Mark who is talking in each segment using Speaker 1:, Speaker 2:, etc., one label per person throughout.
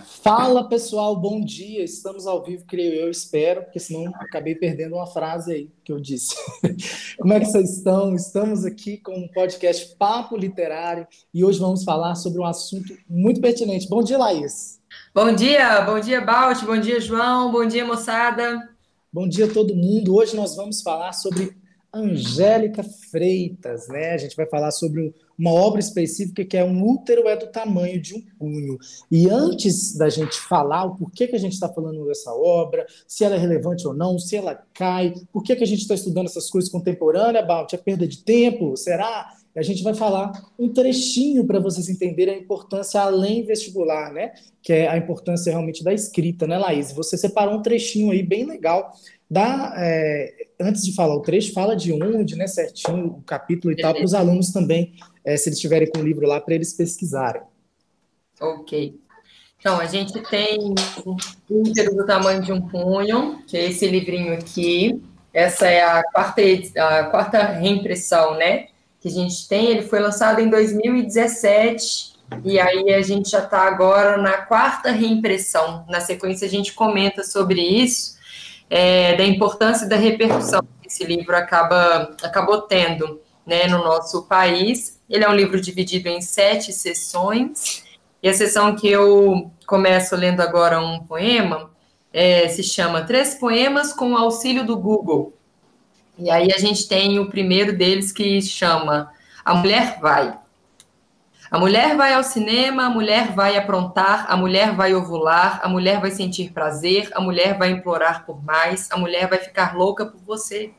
Speaker 1: Fala pessoal, bom dia. Estamos ao vivo, creio eu, espero, porque senão acabei perdendo uma frase aí que eu disse. Como é que vocês estão? Estamos aqui com um podcast Papo Literário e hoje vamos falar sobre um assunto muito pertinente. Bom dia, Laís.
Speaker 2: Bom dia, bom dia, Balt, bom dia, João, bom dia, moçada.
Speaker 1: Bom dia a todo mundo. Hoje nós vamos falar sobre Angélica Freitas, né? A gente vai falar sobre uma obra específica que é um útero é do tamanho de um punho. E antes da gente falar o porquê que a gente está falando dessa obra, se ela é relevante ou não, se ela cai, por que, que a gente está estudando essas coisas contemporâneas, Balt, é perda de tempo? Será? A gente vai falar um trechinho para vocês entenderem a importância além vestibular, né? Que é a importância realmente da escrita, né, Laís? Você separou um trechinho aí bem legal Dá, é, antes de falar o trecho, fala de onde, né, certinho, o capítulo e tal, para os alunos também, é, se eles estiverem com o livro lá, para eles pesquisarem.
Speaker 2: Ok. Então, a gente tem o útero do tamanho de um punho, que é esse livrinho aqui. Essa é a quarta, a quarta reimpressão, né? Que a gente tem. Ele foi lançado em 2017, e aí a gente já está agora na quarta reimpressão. Na sequência, a gente comenta sobre isso é, da importância da repercussão que esse livro acaba, acabou tendo né, no nosso país. Ele é um livro dividido em sete sessões, e a sessão que eu começo lendo agora um poema é, se chama Três Poemas com o Auxílio do Google. E aí a gente tem o primeiro deles que chama A Mulher Vai. A mulher vai ao cinema, a mulher vai aprontar, a mulher vai ovular, a mulher vai sentir prazer, a mulher vai implorar por mais, a mulher vai ficar louca por você.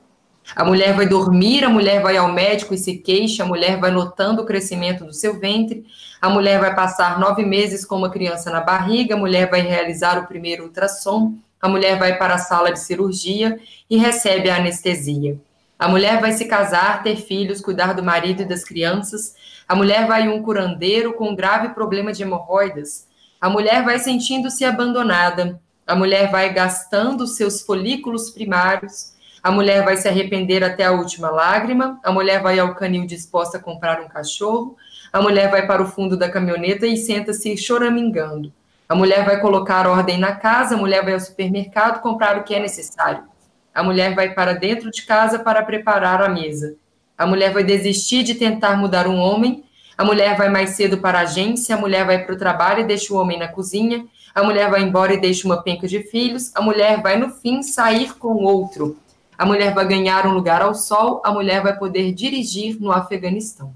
Speaker 2: A mulher vai dormir, a mulher vai ao médico e se queixa, a mulher vai notando o crescimento do seu ventre, a mulher vai passar nove meses com uma criança na barriga, a mulher vai realizar o primeiro ultrassom, a mulher vai para a sala de cirurgia e recebe a anestesia. A mulher vai se casar, ter filhos, cuidar do marido e das crianças, a mulher vai um curandeiro com um grave problema de hemorroidas. A mulher vai sentindo-se abandonada. A mulher vai gastando seus folículos primários. A mulher vai se arrepender até a última lágrima. A mulher vai ao canil disposta a comprar um cachorro. A mulher vai para o fundo da caminhoneta e senta-se choramingando. A mulher vai colocar ordem na casa. A mulher vai ao supermercado comprar o que é necessário. A mulher vai para dentro de casa para preparar a mesa. A mulher vai desistir de tentar mudar um homem. A mulher vai mais cedo para a agência. A mulher vai para o trabalho e deixa o homem na cozinha. A mulher vai embora e deixa uma penca de filhos. A mulher vai, no fim, sair com outro. A mulher vai ganhar um lugar ao sol. A mulher vai poder dirigir no Afeganistão.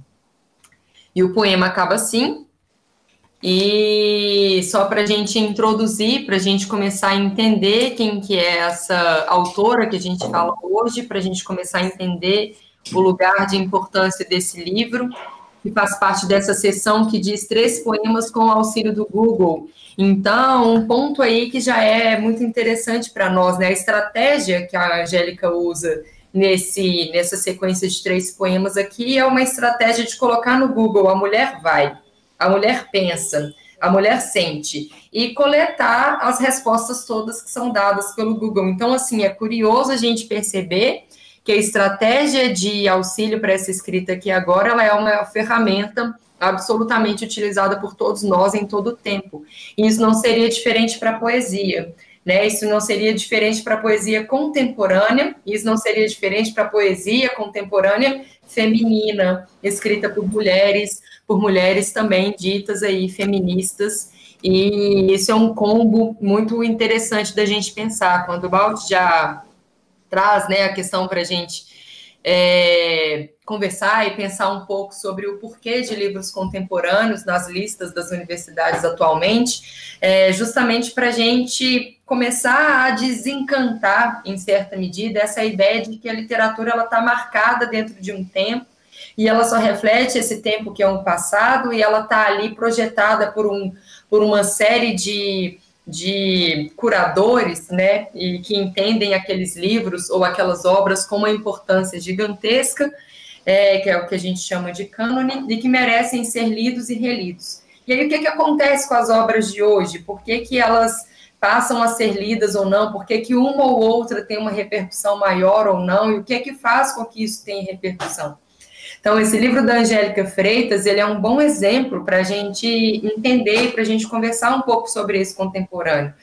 Speaker 2: E o poema acaba assim. E só para a gente introduzir, para a gente começar a entender quem que é essa autora que a gente fala hoje, para a gente começar a entender o lugar de importância desse livro, que faz parte dessa sessão que diz três poemas com o auxílio do Google. Então, um ponto aí que já é muito interessante para nós, né? A estratégia que a Angélica usa nesse, nessa sequência de três poemas aqui é uma estratégia de colocar no Google a mulher vai, a mulher pensa, a mulher sente e coletar as respostas todas que são dadas pelo Google. Então, assim, é curioso a gente perceber que a estratégia de auxílio para essa escrita aqui agora, ela é uma ferramenta absolutamente utilizada por todos nós em todo o tempo. E isso não seria diferente para a poesia. Né? Isso não seria diferente para a poesia contemporânea, isso não seria diferente para a poesia contemporânea feminina, escrita por mulheres, por mulheres também ditas aí feministas. E isso é um combo muito interessante da gente pensar. Quando o Balde já traz né, a questão para a gente é, conversar e pensar um pouco sobre o porquê de livros contemporâneos nas listas das universidades atualmente, é, justamente para a gente começar a desencantar, em certa medida, essa ideia de que a literatura está marcada dentro de um tempo e ela só reflete esse tempo que é um passado e ela está ali projetada por, um, por uma série de de curadores, né, e que entendem aqueles livros ou aquelas obras com uma importância gigantesca, é, que é o que a gente chama de cânone, e que merecem ser lidos e relidos. E aí, o que, que acontece com as obras de hoje? Por que, que elas passam a ser lidas ou não? Por que, que uma ou outra tem uma repercussão maior ou não? E o que que faz com que isso tenha repercussão? Então, esse livro da Angélica Freitas, ele é um bom exemplo para a gente entender, para a gente conversar um pouco sobre esse contemporâneo,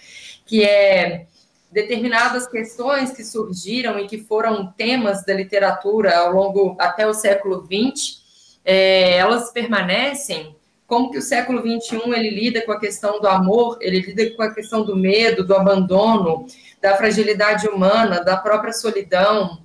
Speaker 2: que é determinadas questões que surgiram e que foram temas da literatura ao longo até o século XX, é, elas permanecem. Como que o século XXI ele lida com a questão do amor, ele lida com a questão do medo, do abandono, da fragilidade humana, da própria solidão,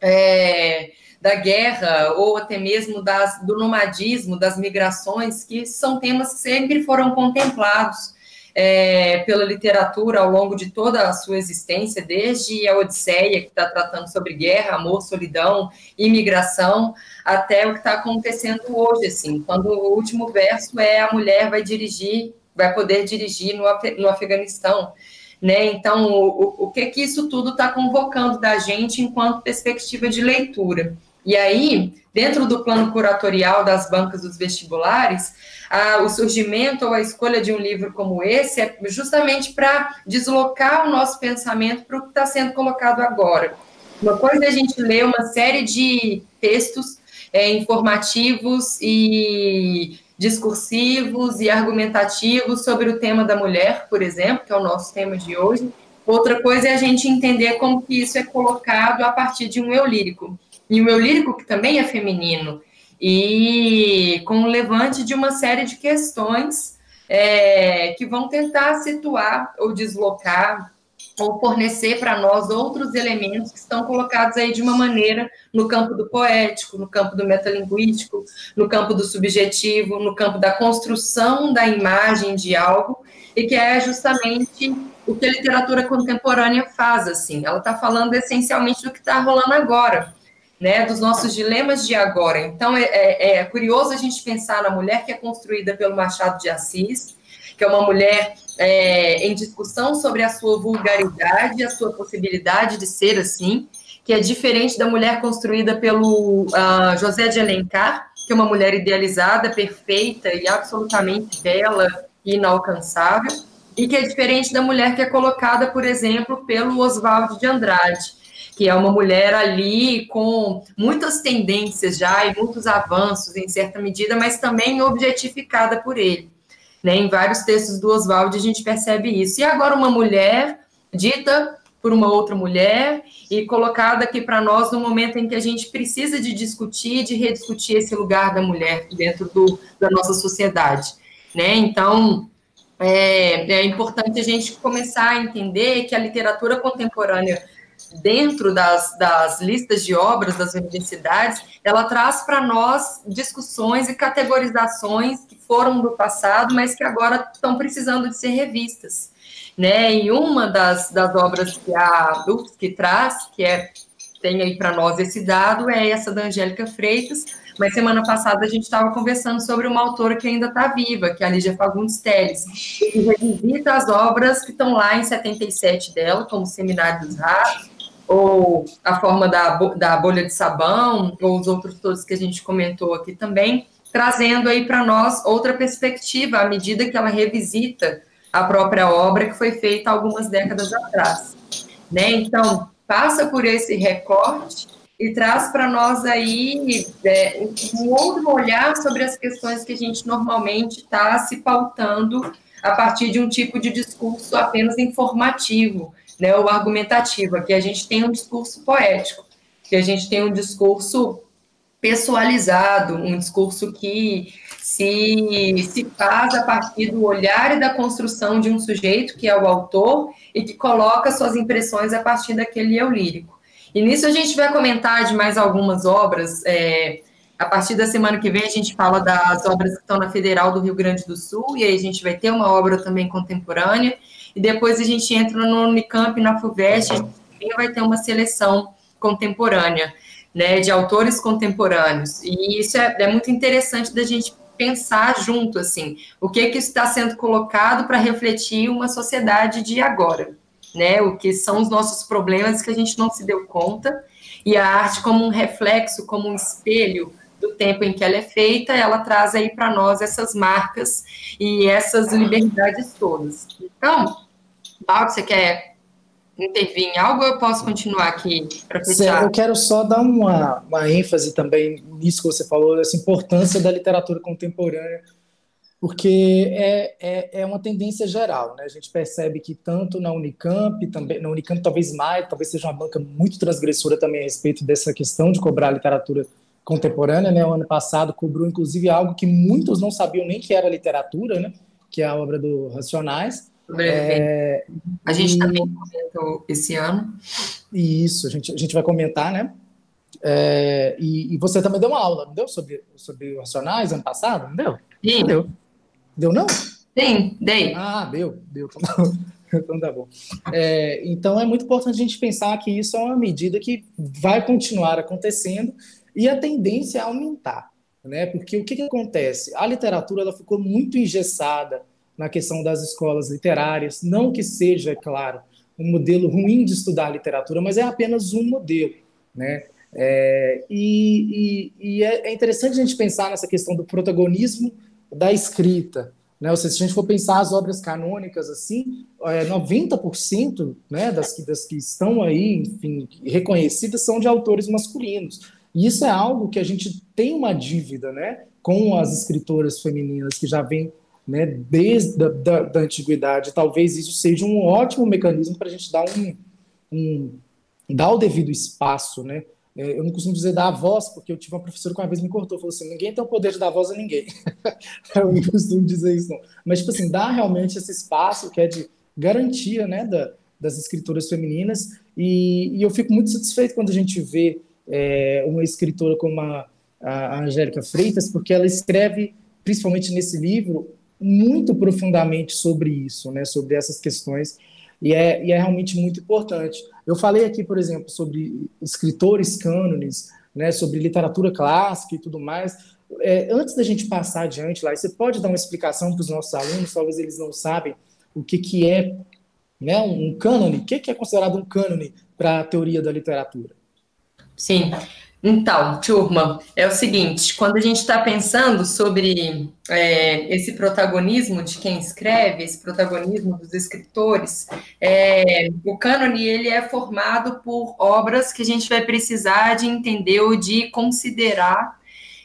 Speaker 2: é, da guerra, ou até mesmo das, do nomadismo, das migrações, que são temas que sempre foram contemplados é, pela literatura ao longo de toda a sua existência, desde a Odisseia, que está tratando sobre guerra, amor, solidão, imigração, até o que está acontecendo hoje, assim, quando o último verso é a mulher vai dirigir, vai poder dirigir no, no Afeganistão, né? Então, o, o que que isso tudo está convocando da gente enquanto perspectiva de leitura? E aí, dentro do plano curatorial das bancas dos vestibulares, a, o surgimento ou a escolha de um livro como esse é justamente para deslocar o nosso pensamento para o que está sendo colocado agora. Uma coisa é a gente ler uma série de textos é, informativos e discursivos e argumentativos sobre o tema da mulher, por exemplo, que é o nosso tema de hoje. Outra coisa é a gente entender como que isso é colocado a partir de um eu lírico. E o eu lírico que também é feminino, e com o levante de uma série de questões é, que vão tentar situar ou deslocar ou fornecer para nós outros elementos que estão colocados aí de uma maneira no campo do poético, no campo do metalinguístico, no campo do subjetivo, no campo da construção da imagem de algo, e que é justamente o que a literatura contemporânea faz, assim. Ela está falando essencialmente do que está rolando agora, né, dos nossos dilemas de agora. Então, é, é, é curioso a gente pensar na mulher que é construída pelo Machado de Assis, que é uma mulher é, em discussão sobre a sua vulgaridade, a sua possibilidade de ser assim, que é diferente da mulher construída pelo uh, José de Alencar, que é uma mulher idealizada, perfeita e absolutamente bela e inalcançável, e que é diferente da mulher que é colocada, por exemplo, pelo Oswald de Andrade, que é uma mulher ali com muitas tendências já e muitos avanços em certa medida, mas também objetificada por ele. Né? Em vários textos do Oswald a gente percebe isso. E agora uma mulher dita por uma outra mulher e colocada aqui para nós no momento em que a gente precisa de discutir, de rediscutir esse lugar da mulher dentro do, da nossa sociedade, né? Então é, é importante a gente começar a entender que a literatura contemporânea dentro das, das listas de obras das universidades, ela traz para nós discussões e categorizações que foram do passado, mas que agora estão precisando de ser revistas. Né? E uma das, das obras que a UFSC traz, que é, tem aí para nós esse dado, é essa da Angélica Freitas, mas semana passada a gente estava conversando sobre uma autora que ainda está viva, que é a Lígia Fagundes Teles, que revisita as obras que estão lá em 77 dela, como Seminário dos Ratos, ou a forma da, da bolha de sabão, ou os outros todos que a gente comentou aqui também, trazendo aí para nós outra perspectiva à medida que ela revisita a própria obra que foi feita algumas décadas atrás. Né? Então, passa por esse recorte e traz para nós aí é, um outro olhar sobre as questões que a gente normalmente está se pautando a partir de um tipo de discurso apenas informativo, né, o argumentativo. Aqui a gente tem um discurso poético, que a gente tem um discurso pessoalizado, um discurso que se, se faz a partir do olhar e da construção de um sujeito, que é o autor, e que coloca suas impressões a partir daquele eu lírico. E nisso a gente vai comentar de mais algumas obras. É, a partir da semana que vem a gente fala das obras que estão na Federal do Rio Grande do Sul, e aí a gente vai ter uma obra também contemporânea e depois a gente entra no Unicamp, na FUVEST, a gente vai ter uma seleção contemporânea, né, de autores contemporâneos, e isso é, é muito interessante da gente pensar junto, assim, o que que está sendo colocado para refletir uma sociedade de agora, né, o que são os nossos problemas que a gente não se deu conta, e a arte como um reflexo, como um espelho do tempo em que ela é feita, ela traz aí para nós essas marcas e essas liberdades todas. Então, Paulo, você quer intervir em algo ou eu posso continuar aqui para fechar?
Speaker 1: Eu quero só dar uma, uma ênfase também nisso que você falou, essa importância da literatura contemporânea, porque é, é, é uma tendência geral, né? A gente percebe que tanto na Unicamp, também na Unicamp talvez mais, talvez seja uma banca muito transgressora também a respeito dessa questão de cobrar literatura contemporânea, né? O ano passado cobrou inclusive algo que muitos não sabiam nem que era literatura, né? Que é a obra do Racionais
Speaker 2: é, a gente e, também comentou esse ano.
Speaker 1: Isso, a gente, a gente vai comentar, né? É, e, e, você também deu uma aula, não deu? Sobre, sobre racionais ano passado, não deu?
Speaker 2: Sim. Não
Speaker 1: deu. Deu não?
Speaker 2: Sim, dei.
Speaker 1: Ah, deu, deu. Então tá bom. É, então é muito importante a gente pensar que isso é uma medida que vai continuar acontecendo e a tendência é aumentar, né? Porque o que, que acontece? A literatura ela ficou muito engessada, na questão das escolas literárias. Não que seja, é claro, um modelo ruim de estudar literatura, mas é apenas um modelo, né? É, e, e, e é, é interessante a gente pensar nessa questão do protagonismo da escrita, né? Ou seja, se a gente for pensar as obras canônicas assim, é, 90% né, das, que, das que estão aí, enfim, reconhecidas são de autores masculinos. E isso é algo que a gente tem uma dívida, né, com as escritoras femininas que já vêm né, desde a, da, da antiguidade. Talvez isso seja um ótimo mecanismo para a gente dar um, um, dar o devido espaço, né? É, eu não costumo dizer dar a voz, porque eu tive uma professora que uma vez me cortou, falou assim, ninguém tem o poder de dar voz a ninguém. eu não costumo dizer isso, não. Mas, tipo assim, dar realmente esse espaço que é de garantia, né, da, das escritoras femininas, e, e, eu fico muito satisfeito quando a gente vê é, uma escritora como a, a Angélica Freitas, porque ela escreve, principalmente nesse livro, muito profundamente sobre isso, né, sobre essas questões, e é, e é realmente muito importante. Eu falei aqui, por exemplo, sobre escritores cânones, né, sobre literatura clássica e tudo mais. É, antes da gente passar adiante lá, você pode dar uma explicação para os nossos alunos, talvez eles não sabem o que, que é né, um cânone, o que, que é considerado um cânone para a teoria da literatura?
Speaker 2: Sim. Então, turma, é o seguinte: quando a gente está pensando sobre é, esse protagonismo de quem escreve, esse protagonismo dos escritores, é, o cânone ele é formado por obras que a gente vai precisar de entender ou de considerar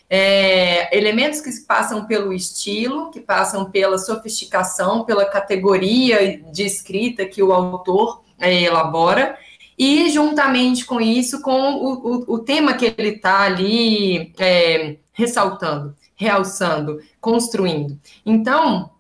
Speaker 2: é, elementos que passam pelo estilo, que passam pela sofisticação, pela categoria de escrita que o autor é, elabora e juntamente com isso, com o, o, o tema que ele está ali é, ressaltando, realçando, construindo. Então,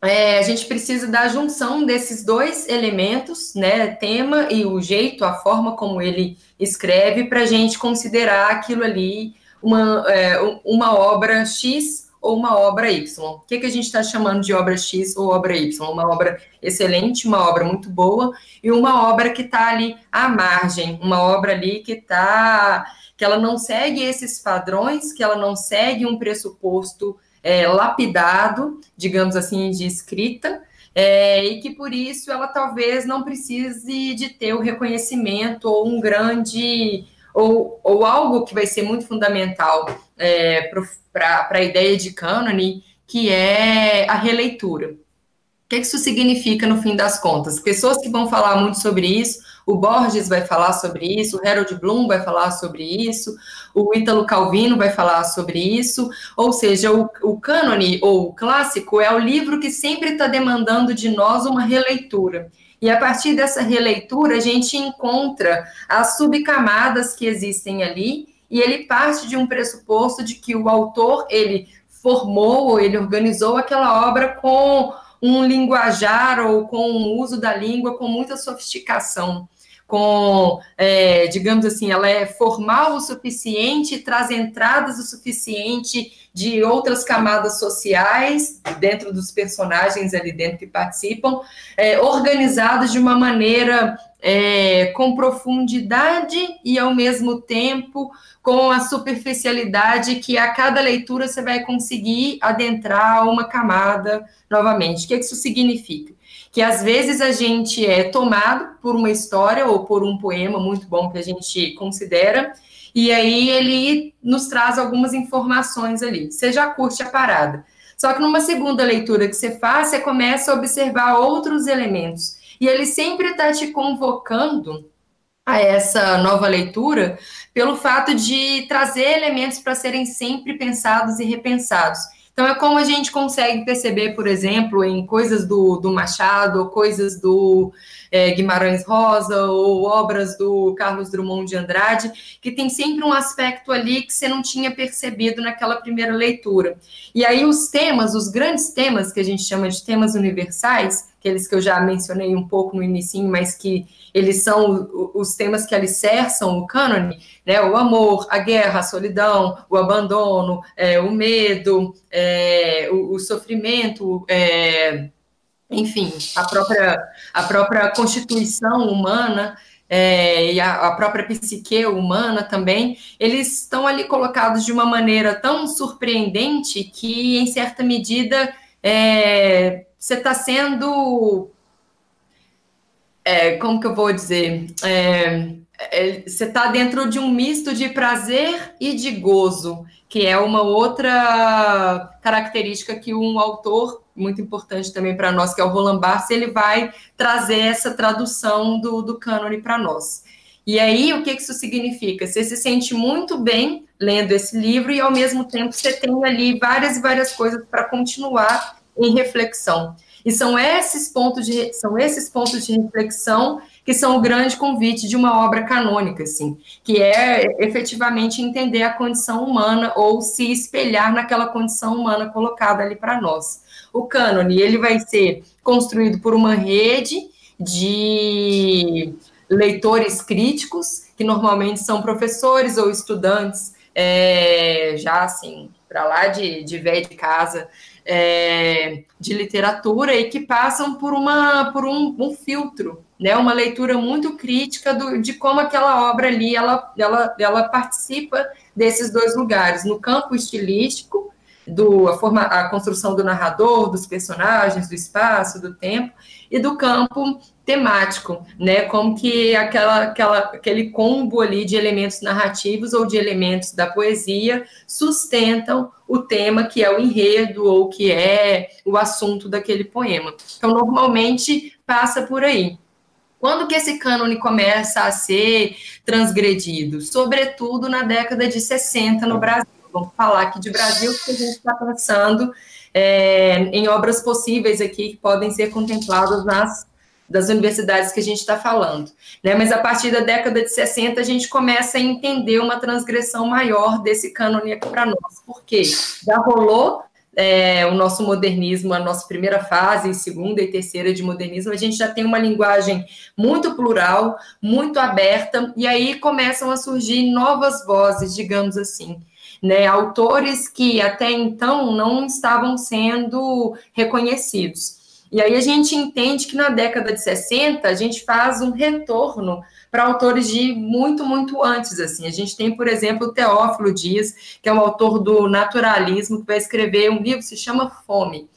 Speaker 2: é, a gente precisa da junção desses dois elementos, né, tema e o jeito, a forma como ele escreve, para a gente considerar aquilo ali uma, é, uma obra X ou uma obra Y. O que, que a gente está chamando de obra X ou obra Y? Uma obra excelente, uma obra muito boa e uma obra que está ali à margem, uma obra ali que está que ela não segue esses padrões, que ela não segue um pressuposto é, lapidado, digamos assim, de escrita, é, e que por isso ela talvez não precise de ter o reconhecimento ou um grande ou, ou algo que vai ser muito fundamental é, para a ideia de cânone, que é a releitura. O que isso significa no fim das contas? Pessoas que vão falar muito sobre isso, o Borges vai falar sobre isso, o Harold Bloom vai falar sobre isso, o Ítalo Calvino vai falar sobre isso, ou seja, o, o cânone ou o clássico é o livro que sempre está demandando de nós uma releitura. E a partir dessa releitura, a gente encontra as subcamadas que existem ali, e ele parte de um pressuposto de que o autor, ele formou, ele organizou aquela obra com um linguajar ou com um uso da língua com muita sofisticação. Com, é, digamos assim, ela é formal o suficiente, traz entradas o suficiente de outras camadas sociais dentro dos personagens ali dentro que participam, é, organizados de uma maneira é, com profundidade e ao mesmo tempo com a superficialidade que a cada leitura você vai conseguir adentrar uma camada novamente. O que isso significa? que às vezes a gente é tomado por uma história ou por um poema muito bom que a gente considera, e aí ele nos traz algumas informações ali. Você já curte a parada. Só que numa segunda leitura que você faz, você começa a observar outros elementos. e ele sempre está te convocando a essa nova leitura pelo fato de trazer elementos para serem sempre pensados e repensados. Então, é como a gente consegue perceber, por exemplo, em coisas do, do Machado, coisas do é, Guimarães Rosa, ou obras do Carlos Drummond de Andrade, que tem sempre um aspecto ali que você não tinha percebido naquela primeira leitura. E aí, os temas, os grandes temas, que a gente chama de temas universais, aqueles que eu já mencionei um pouco no início, mas que eles são os temas que alicerçam o cânone, né? O amor, a guerra, a solidão, o abandono, é, o medo, é, o, o, sofrimento, é, enfim, a própria, a própria constituição humana. É, e a, a, própria psique humana também, eles estão ali colocados de uma maneira tão surpreendente que, em certa medida, é, você está sendo é, como que eu vou dizer? É, você está dentro de um misto de prazer e de gozo, que é uma outra característica que um autor muito importante também para nós, que é o Roland Barthes, ele vai trazer essa tradução do, do cânone para nós. E aí, o que isso significa? Você se sente muito bem lendo esse livro e, ao mesmo tempo, você tem ali várias e várias coisas para continuar em reflexão. E são esses pontos de, são esses pontos de reflexão que são o grande convite de uma obra canônica, assim, que é efetivamente entender a condição humana ou se espelhar naquela condição humana colocada ali para nós. O cânone, ele vai ser construído por uma rede de leitores críticos, que normalmente são professores ou estudantes, é, já assim, para lá de, de velho de casa, é, de literatura e que passam por, uma, por um, um filtro, né, uma leitura muito crítica do, de como aquela obra ali ela, ela, ela participa desses dois lugares, no campo estilístico, do, a, forma, a construção do narrador, dos personagens, do espaço, do tempo, e do campo temático, né? Como que aquela, aquela, aquele combo ali de elementos narrativos ou de elementos da poesia sustentam o tema que é o enredo ou que é o assunto daquele poema. Então, normalmente passa por aí. Quando que esse cânone começa a ser transgredido? Sobretudo na década de 60 no Brasil. Vamos falar aqui de Brasil, porque a gente está pensando é, em obras possíveis aqui que podem ser contempladas nas das universidades que a gente está falando. Né? Mas a partir da década de 60, a gente começa a entender uma transgressão maior desse cânone aqui para nós. Por quê? Já rolou é, o nosso modernismo, a nossa primeira fase, segunda e terceira de modernismo, a gente já tem uma linguagem muito plural, muito aberta, e aí começam a surgir novas vozes, digamos assim. Né, autores que até então não estavam sendo reconhecidos. E aí a gente entende que na década de 60 a gente faz um retorno para autores de muito, muito antes. Assim, a gente tem, por exemplo, o Teófilo Dias, que é um autor do naturalismo, que vai escrever um livro que se chama Fome.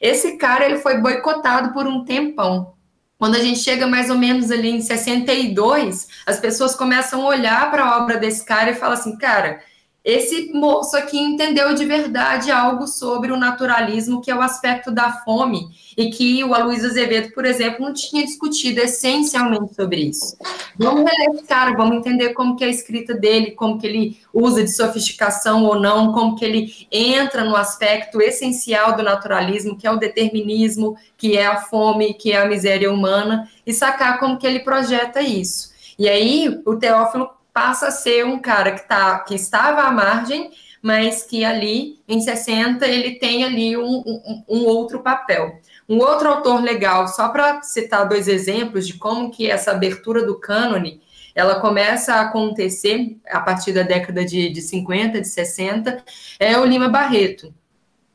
Speaker 2: Esse cara ele foi boicotado por um tempão. Quando a gente chega mais ou menos ali em 62, as pessoas começam a olhar para a obra desse cara e falam assim, cara, esse moço aqui entendeu de verdade algo sobre o naturalismo, que é o aspecto da fome, e que o Aloysio Azevedo, por exemplo, não tinha discutido essencialmente sobre isso. Vamos ler esse cara, vamos entender como que é a escrita dele, como que ele usa de sofisticação ou não, como que ele entra no aspecto essencial do naturalismo, que é o determinismo, que é a fome, que é a miséria humana, e sacar como que ele projeta isso. E aí, o Teófilo passa a ser um cara que, tá, que estava à margem, mas que ali, em 60, ele tem ali um, um, um outro papel. Um outro autor legal, só para citar dois exemplos de como que essa abertura do cânone, ela começa a acontecer a partir da década de, de 50, de 60, é o Lima Barreto,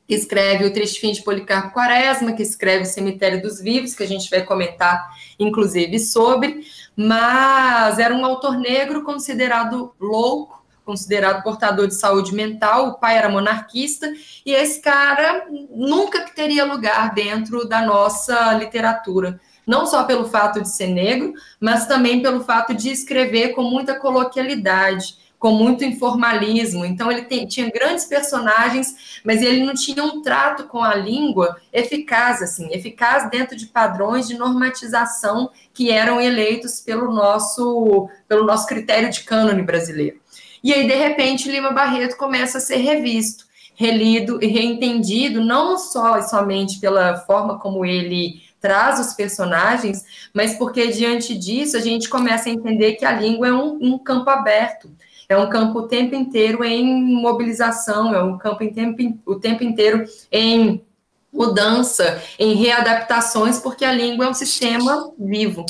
Speaker 2: que escreve O Triste Fim de Policarpo Quaresma, que escreve O Cemitério dos Vivos, que a gente vai comentar, inclusive, sobre, mas era um autor negro considerado louco, considerado portador de saúde mental, o pai era monarquista, e esse cara nunca teria lugar dentro da nossa literatura, não só pelo fato de ser negro, mas também pelo fato de escrever com muita coloquialidade, com muito informalismo. Então, ele tem, tinha grandes personagens, mas ele não tinha um trato com a língua eficaz, assim, eficaz dentro de padrões de normatização que eram eleitos pelo nosso, pelo nosso critério de cânone brasileiro. E aí, de repente, Lima Barreto começa a ser revisto, relido e reentendido, não só e somente pela forma como ele traz os personagens, mas porque diante disso a gente começa a entender que a língua é um, um campo aberto, é um campo o tempo inteiro em mobilização, é um campo em tempo, o tempo inteiro em mudança, em readaptações, porque a língua é um sistema vivo,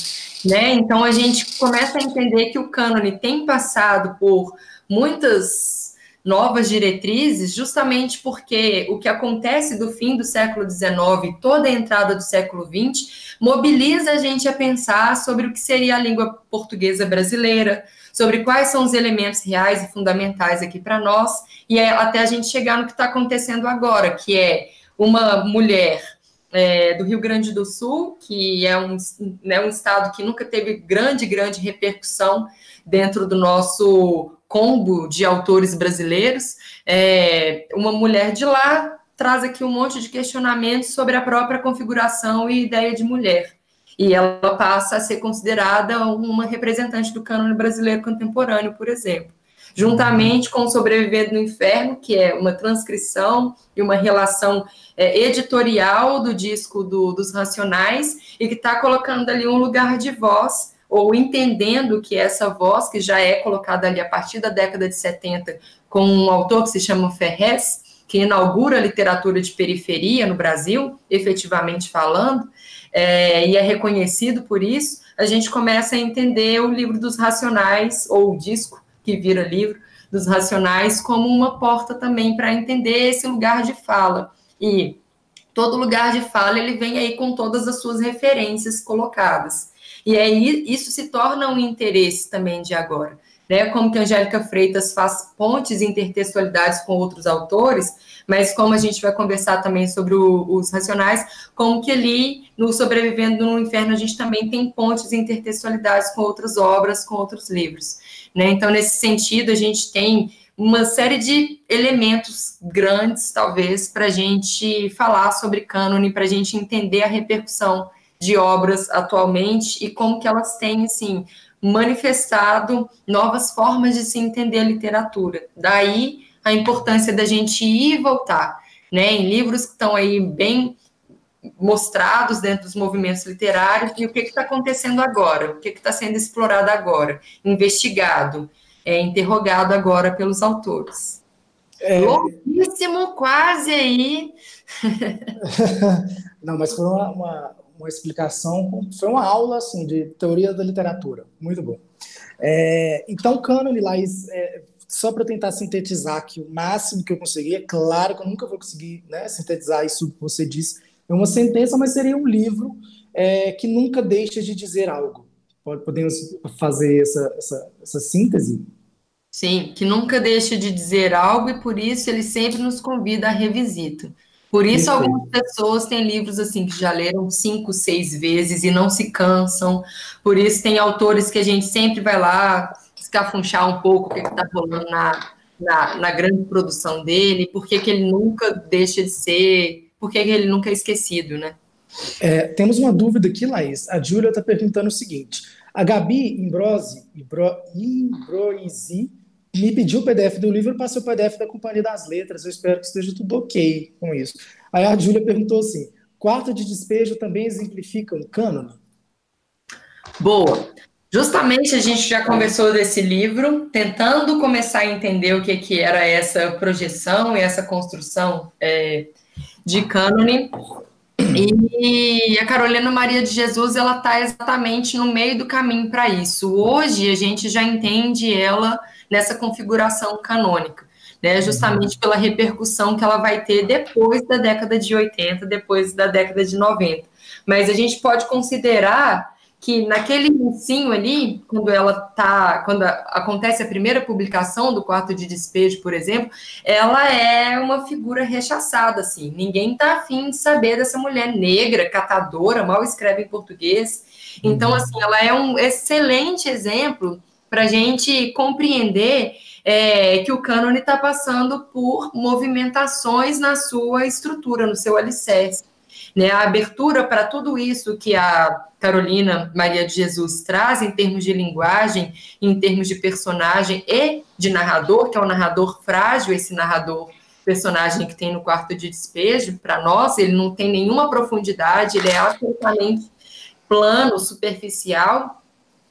Speaker 2: né? Então a gente começa a entender que o cânone tem passado por muitas novas diretrizes, justamente porque o que acontece do fim do século XIX, toda a entrada do século XX, mobiliza a gente a pensar sobre o que seria a língua portuguesa brasileira, sobre quais são os elementos reais e fundamentais aqui para nós, e é até a gente chegar no que está acontecendo agora, que é uma mulher é, do Rio Grande do Sul, que é um, né, um estado que nunca teve grande, grande repercussão dentro do nosso combo de autores brasileiros, é, uma mulher de lá traz aqui um monte de questionamentos sobre a própria configuração e ideia de mulher e ela passa a ser considerada uma representante do cânone brasileiro contemporâneo, por exemplo. Juntamente com Sobreviver no Inferno, que é uma transcrição e uma relação é, editorial do disco do, dos Racionais, e que está colocando ali um lugar de voz, ou entendendo que essa voz, que já é colocada ali a partir da década de 70, com um autor que se chama Ferrez, que inaugura a literatura de periferia no Brasil, efetivamente falando, é, e é reconhecido por isso, a gente começa a entender o livro dos racionais, ou o disco que vira livro dos racionais, como uma porta também para entender esse lugar de fala. E todo lugar de fala ele vem aí com todas as suas referências colocadas. E aí isso se torna um interesse também de agora. Né, como que a Angélica Freitas faz pontes e intertextualidades com outros autores, mas como a gente vai conversar também sobre o, os racionais, como que ali no Sobrevivendo no Inferno a gente também tem pontes e intertextualidades com outras obras, com outros livros. Né? Então, nesse sentido, a gente tem uma série de elementos grandes, talvez, para a gente falar sobre cânone, para a gente entender a repercussão de obras atualmente e como que elas têm, assim, manifestado novas formas de se entender a literatura. Daí a importância da gente ir e voltar, né? Em livros que estão aí bem mostrados dentro dos movimentos literários e o que está acontecendo agora, o que está sendo explorado agora, investigado, é, interrogado agora pelos autores. É... Quase aí.
Speaker 1: Não, mas foi uma, uma, uma, explicação, foi uma aula assim, de teoria da literatura, muito bom. É, então, cânone, Laís, é, só para tentar sintetizar aqui o máximo que eu consegui, é claro que eu nunca vou conseguir né, sintetizar isso que você disse em uma sentença, mas seria um livro é, que nunca deixa de dizer algo. Podemos fazer essa, essa, essa síntese?
Speaker 2: Sim, que nunca deixa de dizer algo e por isso ele sempre nos convida à revisita. Por isso, algumas pessoas têm livros assim que já leram cinco, seis vezes e não se cansam. Por isso, tem autores que a gente sempre vai lá escafunchar um pouco o que está rolando na, na, na, grande produção dele, por que, ele nunca deixa de ser, por que, ele nunca é esquecido, né?
Speaker 1: É, temos uma dúvida aqui, Laís. A Júlia está perguntando o seguinte: a Gabi Imbrose, Imbro, Imbroisi me pediu o PDF do livro, eu passei o PDF da Companhia das Letras. Eu espero que esteja tudo ok com isso. Aí a Júlia perguntou assim: quarto de despejo também exemplifica um cânone?
Speaker 2: Boa. Justamente a gente já conversou desse livro, tentando começar a entender o que, que era essa projeção e essa construção é, de cânone. E a Carolina Maria de Jesus ela está exatamente no meio do caminho para isso. Hoje a gente já entende ela nessa configuração canônica, né? Justamente pela repercussão que ela vai ter depois da década de 80, depois da década de 90. Mas a gente pode considerar que naquele ensino ali, quando ela tá, quando acontece a primeira publicação do quarto de despejo, por exemplo, ela é uma figura rechaçada, assim. Ninguém tá afim de saber dessa mulher negra, catadora, mal escreve em português. Então, uhum. assim, ela é um excelente exemplo para a gente compreender é, que o cânone está passando por movimentações na sua estrutura, no seu alicerce. Né? A abertura para tudo isso que a Carolina Maria de Jesus traz em termos de linguagem, em termos de personagem e de narrador, que é um narrador frágil, esse narrador personagem que tem no quarto de despejo, para nós, ele não tem nenhuma profundidade, ele é absolutamente plano, superficial,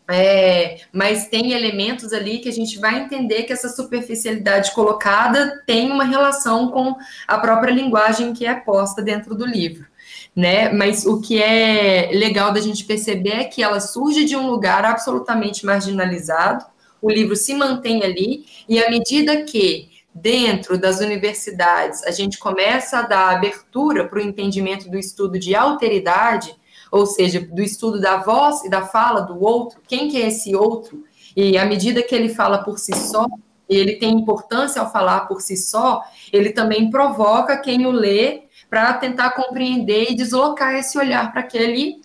Speaker 2: é, mas tem elementos ali que a gente vai entender que essa superficialidade colocada tem uma relação com a própria linguagem que é posta dentro do livro. Né? Mas o que é legal da gente perceber é que ela surge de um lugar absolutamente marginalizado, o livro se mantém ali, e à medida que dentro das universidades a gente começa a dar abertura para o entendimento do estudo de alteridade, ou seja, do estudo da voz e da fala do outro, quem que é esse outro? E à medida que ele fala por si só, ele tem importância ao falar por si só, ele também provoca quem o lê para tentar compreender e deslocar esse olhar para aquele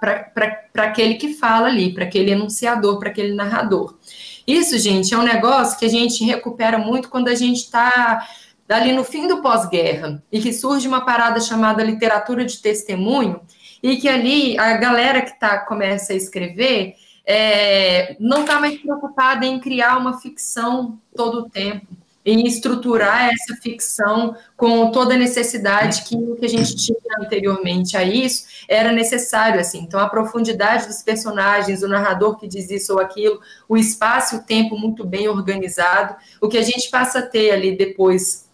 Speaker 2: para aquele que fala ali, para aquele enunciador, para aquele narrador. Isso, gente, é um negócio que a gente recupera muito quando a gente está ali no fim do pós-guerra e que surge uma parada chamada literatura de testemunho e que ali a galera que tá, começa a escrever é, não está mais preocupada em criar uma ficção todo o tempo em estruturar essa ficção com toda a necessidade que o que a gente tinha anteriormente a isso era necessário, assim. Então, a profundidade dos personagens, o narrador que diz isso ou aquilo, o espaço e o tempo muito bem organizado, o que a gente passa a ter ali depois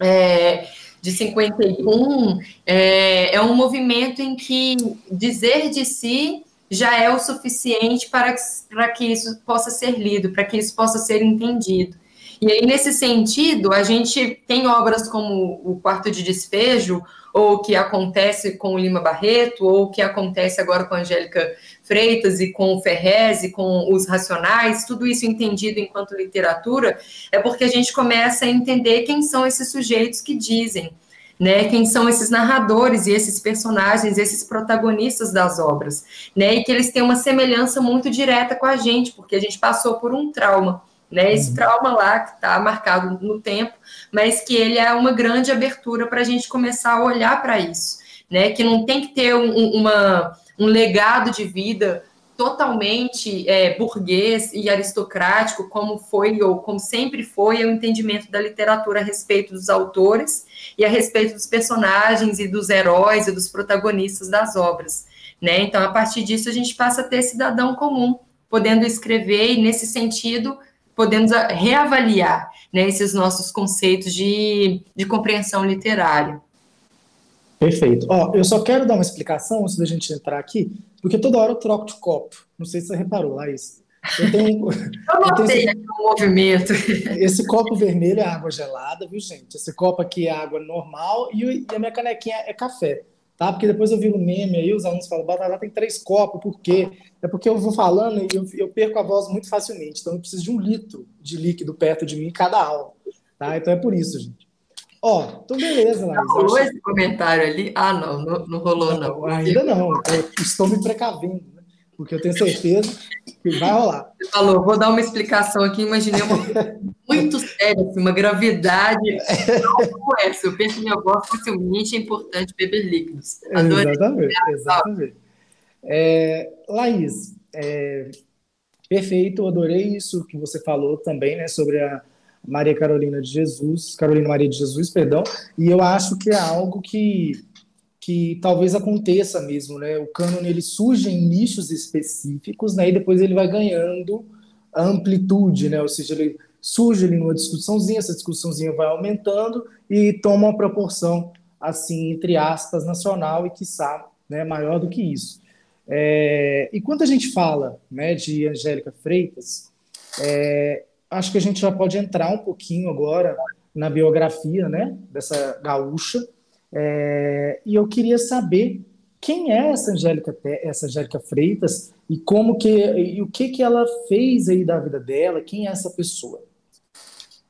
Speaker 2: é, de 51 é, é um movimento em que dizer de si já é o suficiente para, para que isso possa ser lido, para que isso possa ser entendido. E aí, nesse sentido, a gente tem obras como O Quarto de Despejo, ou o que acontece com o Lima Barreto, ou o que acontece agora com a Angélica Freitas e com o Ferrez e com os Racionais, tudo isso entendido enquanto literatura, é porque a gente começa a entender quem são esses sujeitos que dizem, né? Quem são esses narradores e esses personagens, esses protagonistas das obras, né? E que eles têm uma semelhança muito direta com a gente, porque a gente passou por um trauma né? Esse uhum. trauma lá que está marcado no tempo, mas que ele é uma grande abertura para a gente começar a olhar para isso, né? Que não tem que ter um, uma, um legado de vida totalmente é, burguês e aristocrático, como foi ou como sempre foi o entendimento da literatura a respeito dos autores e a respeito dos personagens e dos heróis e dos protagonistas das obras. Né? Então, a partir disso, a gente passa a ter cidadão comum, podendo escrever e, nesse sentido, podemos reavaliar né, esses nossos conceitos de, de compreensão literária.
Speaker 1: Perfeito. Ó, eu só quero dar uma explicação antes da gente entrar aqui, porque toda hora eu troco de copo. Não sei se você reparou, Laís.
Speaker 2: Eu tenho. Eu notei aqui o movimento.
Speaker 1: Esse copo vermelho é água gelada, viu, gente? Esse copo aqui é água normal e a minha canequinha é café tá? Porque depois eu vi um meme aí, os alunos falam, Batalha tem três copos, por quê? É porque eu vou falando e eu, eu, perco a voz muito facilmente, então eu preciso de um litro de líquido perto de mim cada aula, tá? Então é por isso, gente. Ó, então beleza, Laís.
Speaker 2: Rolou esse comentário ali? Ah, não, não, não rolou, não.
Speaker 1: não. Ainda não, eu estou me precavendo porque eu tenho certeza que vai rolar.
Speaker 2: Você falou, vou dar uma explicação aqui, imaginei uma coisa muito séria, assim, uma gravidade não como essa. Eu penso que minha facilmente é importante beber líquidos.
Speaker 1: Adorei. Exatamente, exatamente. É, Laís, é, perfeito, adorei isso que você falou também, né, sobre a Maria Carolina de Jesus, Carolina Maria de Jesus, perdão, e eu acho que é algo que que talvez aconteça mesmo, né? O cânone ele surge em nichos específicos, né? E depois ele vai ganhando amplitude, né? Ou seja, ele surge ali numa discussãozinha, essa discussãozinha vai aumentando e toma uma proporção assim entre aspas nacional e quiçá, né? Maior do que isso. É, e quando a gente fala, né? De Angélica Freitas, é, acho que a gente já pode entrar um pouquinho agora na biografia, né? Dessa gaúcha é, e eu queria saber quem é essa Angélica, essa Angélica Freitas e como que e o que que ela fez aí da vida dela, quem é essa pessoa?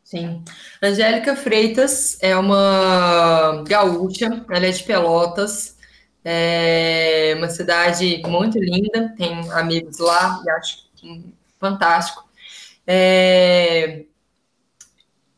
Speaker 2: Sim. Angélica Freitas é uma gaúcha, ela é de Pelotas, é uma cidade muito linda, tem amigos lá e acho fantástico. É...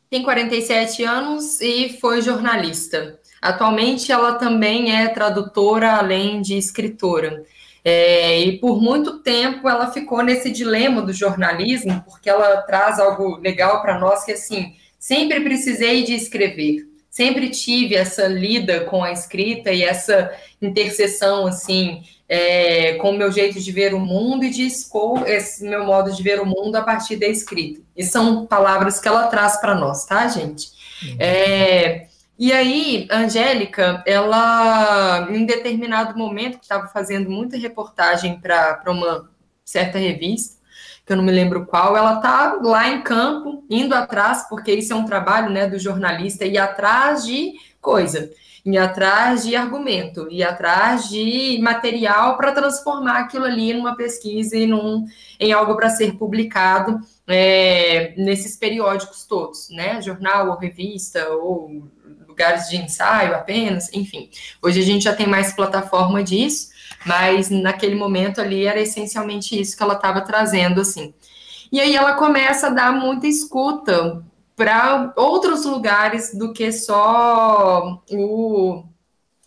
Speaker 2: Tem 47 anos e foi jornalista. Atualmente, ela também é tradutora, além de escritora. É, e por muito tempo ela ficou nesse dilema do jornalismo, porque ela traz algo legal para nós que assim, sempre precisei de escrever, sempre tive essa lida com a escrita e essa interseção assim é, com o meu jeito de ver o mundo e de expor esse meu modo de ver o mundo a partir da escrita. E são palavras que ela traz para nós, tá, gente? Uhum. É, e aí, a Angélica, ela, em determinado momento, que estava fazendo muita reportagem para uma certa revista, que eu não me lembro qual, ela está lá em campo, indo atrás, porque isso é um trabalho né, do jornalista, ir atrás de coisa, ir atrás de argumento, ir atrás de material para transformar aquilo ali numa pesquisa e num, em algo para ser publicado é, nesses periódicos todos, né? Jornal ou revista ou lugares de ensaio apenas, enfim. Hoje a gente já tem mais plataforma disso, mas naquele momento ali era essencialmente isso que ela estava trazendo, assim. E aí ela começa a dar muita escuta para outros lugares do que só o,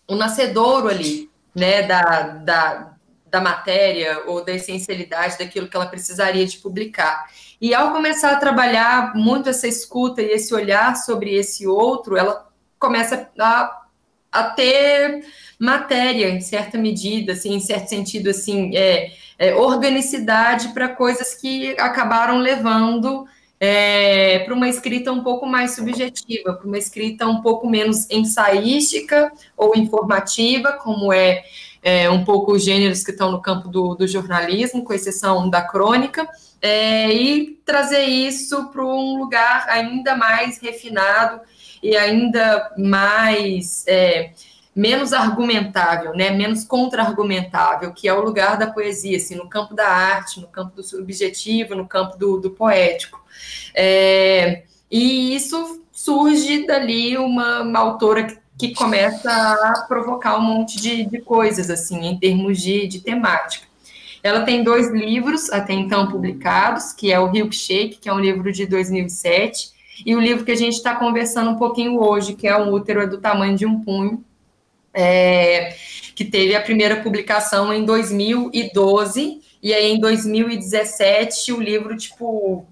Speaker 2: o nascedouro ali, né, da, da, da matéria ou da essencialidade daquilo que ela precisaria de publicar. E ao começar a trabalhar muito essa escuta e esse olhar sobre esse outro, ela começa a, a ter matéria, em certa medida, assim, em certo sentido, assim, é, é organicidade para coisas que acabaram levando é, para uma escrita um pouco mais subjetiva, para uma escrita um pouco menos ensaística ou informativa, como é, é, um pouco os gêneros que estão no campo do, do jornalismo, com exceção da crônica, é, e trazer isso para um lugar ainda mais refinado e ainda mais é, menos argumentável, né, menos contra-argumentável, que é o lugar da poesia, assim, no campo da arte, no campo do subjetivo, no campo do, do poético. É, e isso surge dali uma, uma autora que, começa a provocar um monte de, de coisas, assim, em termos de, de temática. Ela tem dois livros até então publicados, que é o Shake, que é um livro de 2007, e o livro que a gente está conversando um pouquinho hoje, que é Um Útero é do Tamanho de um Punho, é, que teve a primeira publicação em 2012, e aí em 2017 o livro, tipo,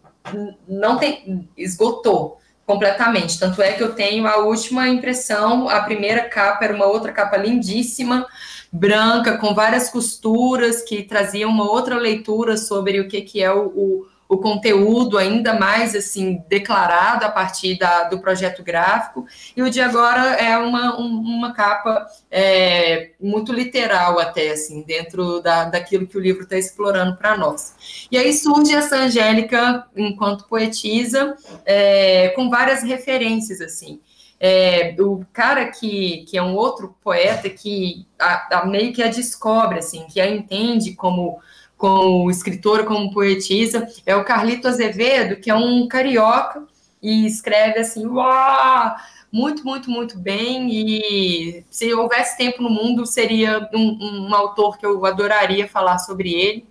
Speaker 2: não tem, esgotou completamente. Tanto é que eu tenho a última impressão, a primeira capa era uma outra capa lindíssima, branca, com várias costuras, que trazia uma outra leitura sobre o que, que é o, o o conteúdo ainda mais assim declarado a partir da, do projeto gráfico. E o de agora é uma, um, uma capa é, muito literal até assim dentro da, daquilo que o livro está explorando para nós. E aí surge essa Angélica enquanto poetisa é, com várias referências assim. É, o cara que, que é um outro poeta que a, a meio que a descobre assim que a entende como como escritora, como poetisa, é o Carlito Azevedo, que é um carioca e escreve assim, uau, muito, muito, muito bem. E se houvesse tempo no mundo, seria um, um autor que eu adoraria falar sobre ele.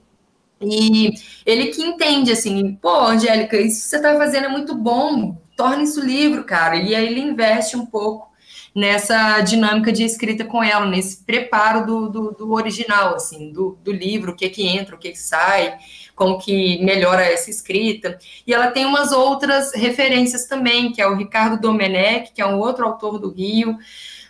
Speaker 2: E ele que entende assim, pô, Angélica, isso que você está fazendo é muito bom, torne isso livro, cara. E aí ele investe um pouco nessa dinâmica de escrita com ela, nesse preparo do, do, do original, assim, do, do, livro, o que que entra, o que que sai, como que melhora essa escrita. E ela tem umas outras referências também, que é o Ricardo Domenech, que é um outro autor do Rio,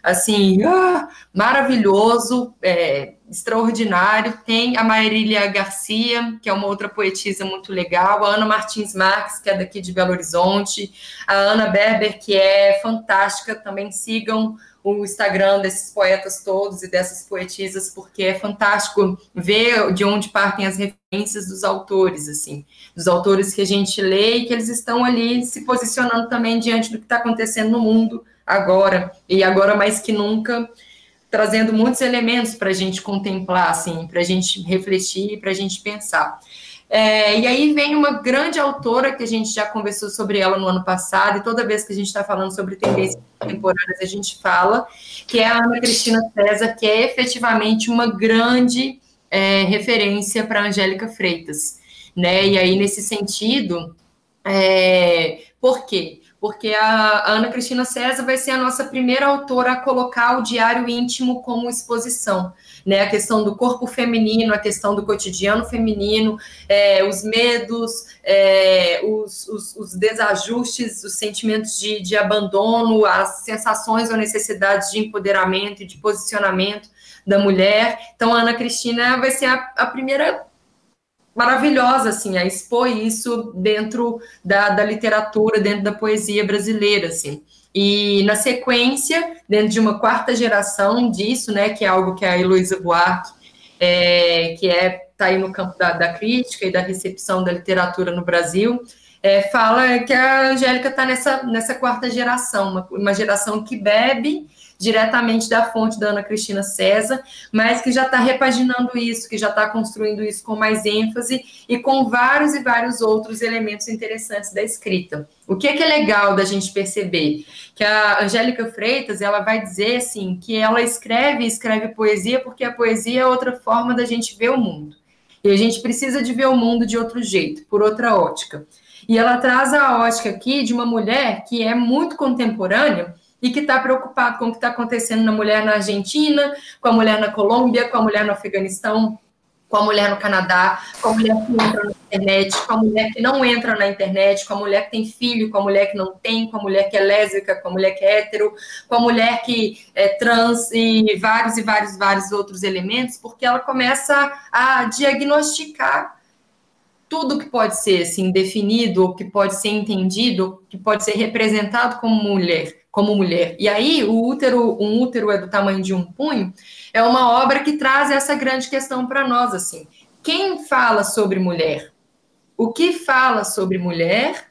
Speaker 2: assim, ah, maravilhoso, é, extraordinário. Tem a Marília Garcia, que é uma outra poetisa muito legal, a Ana Martins Marques, que é daqui de Belo Horizonte, a Ana Berber, que é fantástica, também sigam o Instagram desses poetas todos e dessas poetisas, porque é fantástico ver de onde partem as referências dos autores, assim, dos autores que a gente lê e que eles estão ali se posicionando também diante do que está acontecendo no mundo agora, e agora mais que nunca, trazendo muitos elementos para a gente contemplar, assim, para a gente refletir, para a gente pensar. É, e aí vem uma grande autora que a gente já conversou sobre ela no ano passado, e toda vez que a gente está falando sobre tendências contemporâneas, a gente fala, que é a Ana Cristina César, que é efetivamente uma grande é, referência para Angélica Freitas. Né? E aí, nesse sentido, É, por quê? Porque a Ana Cristina César vai ser a nossa primeira autora a colocar o diário íntimo como exposição. Né, a questão do corpo feminino, a questão do cotidiano feminino, é, os medos, é, os, os, os, desajustes, os sentimentos de, de abandono, as sensações ou necessidades de empoderamento e de posicionamento da mulher. Então, a Ana Cristina vai ser a, a primeira maravilhosa, assim, a expor isso dentro da, da literatura, dentro da poesia brasileira, assim. E na sequência, dentro de uma quarta geração disso, né, que é algo que a Heloísa Buarque, é, que é tá aí no campo da, da, crítica e da recepção da literatura no Brasil, é, fala que a Angélica está nessa, nessa quarta geração, uma, uma geração que bebe diretamente da fonte da Ana Cristina César, mas que já está repaginando isso, que já está construindo isso com mais ênfase e com vários e vários outros elementos interessantes da escrita. O que é, que é legal da gente perceber? Que a Angélica Freitas, ela vai dizer, assim, que ela escreve e escreve poesia porque a poesia é outra forma da gente ver o mundo. E a gente precisa de ver o mundo de outro jeito, por outra ótica. E ela traz a ótica aqui de uma mulher que é muito contemporânea, e que está preocupado com o que está acontecendo na mulher na Argentina, com a mulher na Colômbia, com a mulher no Afeganistão, com a mulher no Canadá, com a mulher que entra na internet, com a mulher que não entra na internet, com a mulher que tem filho, com a mulher que não tem, com a mulher que é lésbica, com a mulher que é hétero, com a mulher que é trans e vários e vários, vários outros elementos, porque ela começa a diagnosticar tudo que pode ser assim definido, ou que pode ser entendido, que pode ser representado como mulher, como mulher. E aí, o útero, um útero é do tamanho de um punho, é uma obra que traz essa grande questão para nós, assim. Quem fala sobre mulher? O que fala sobre mulher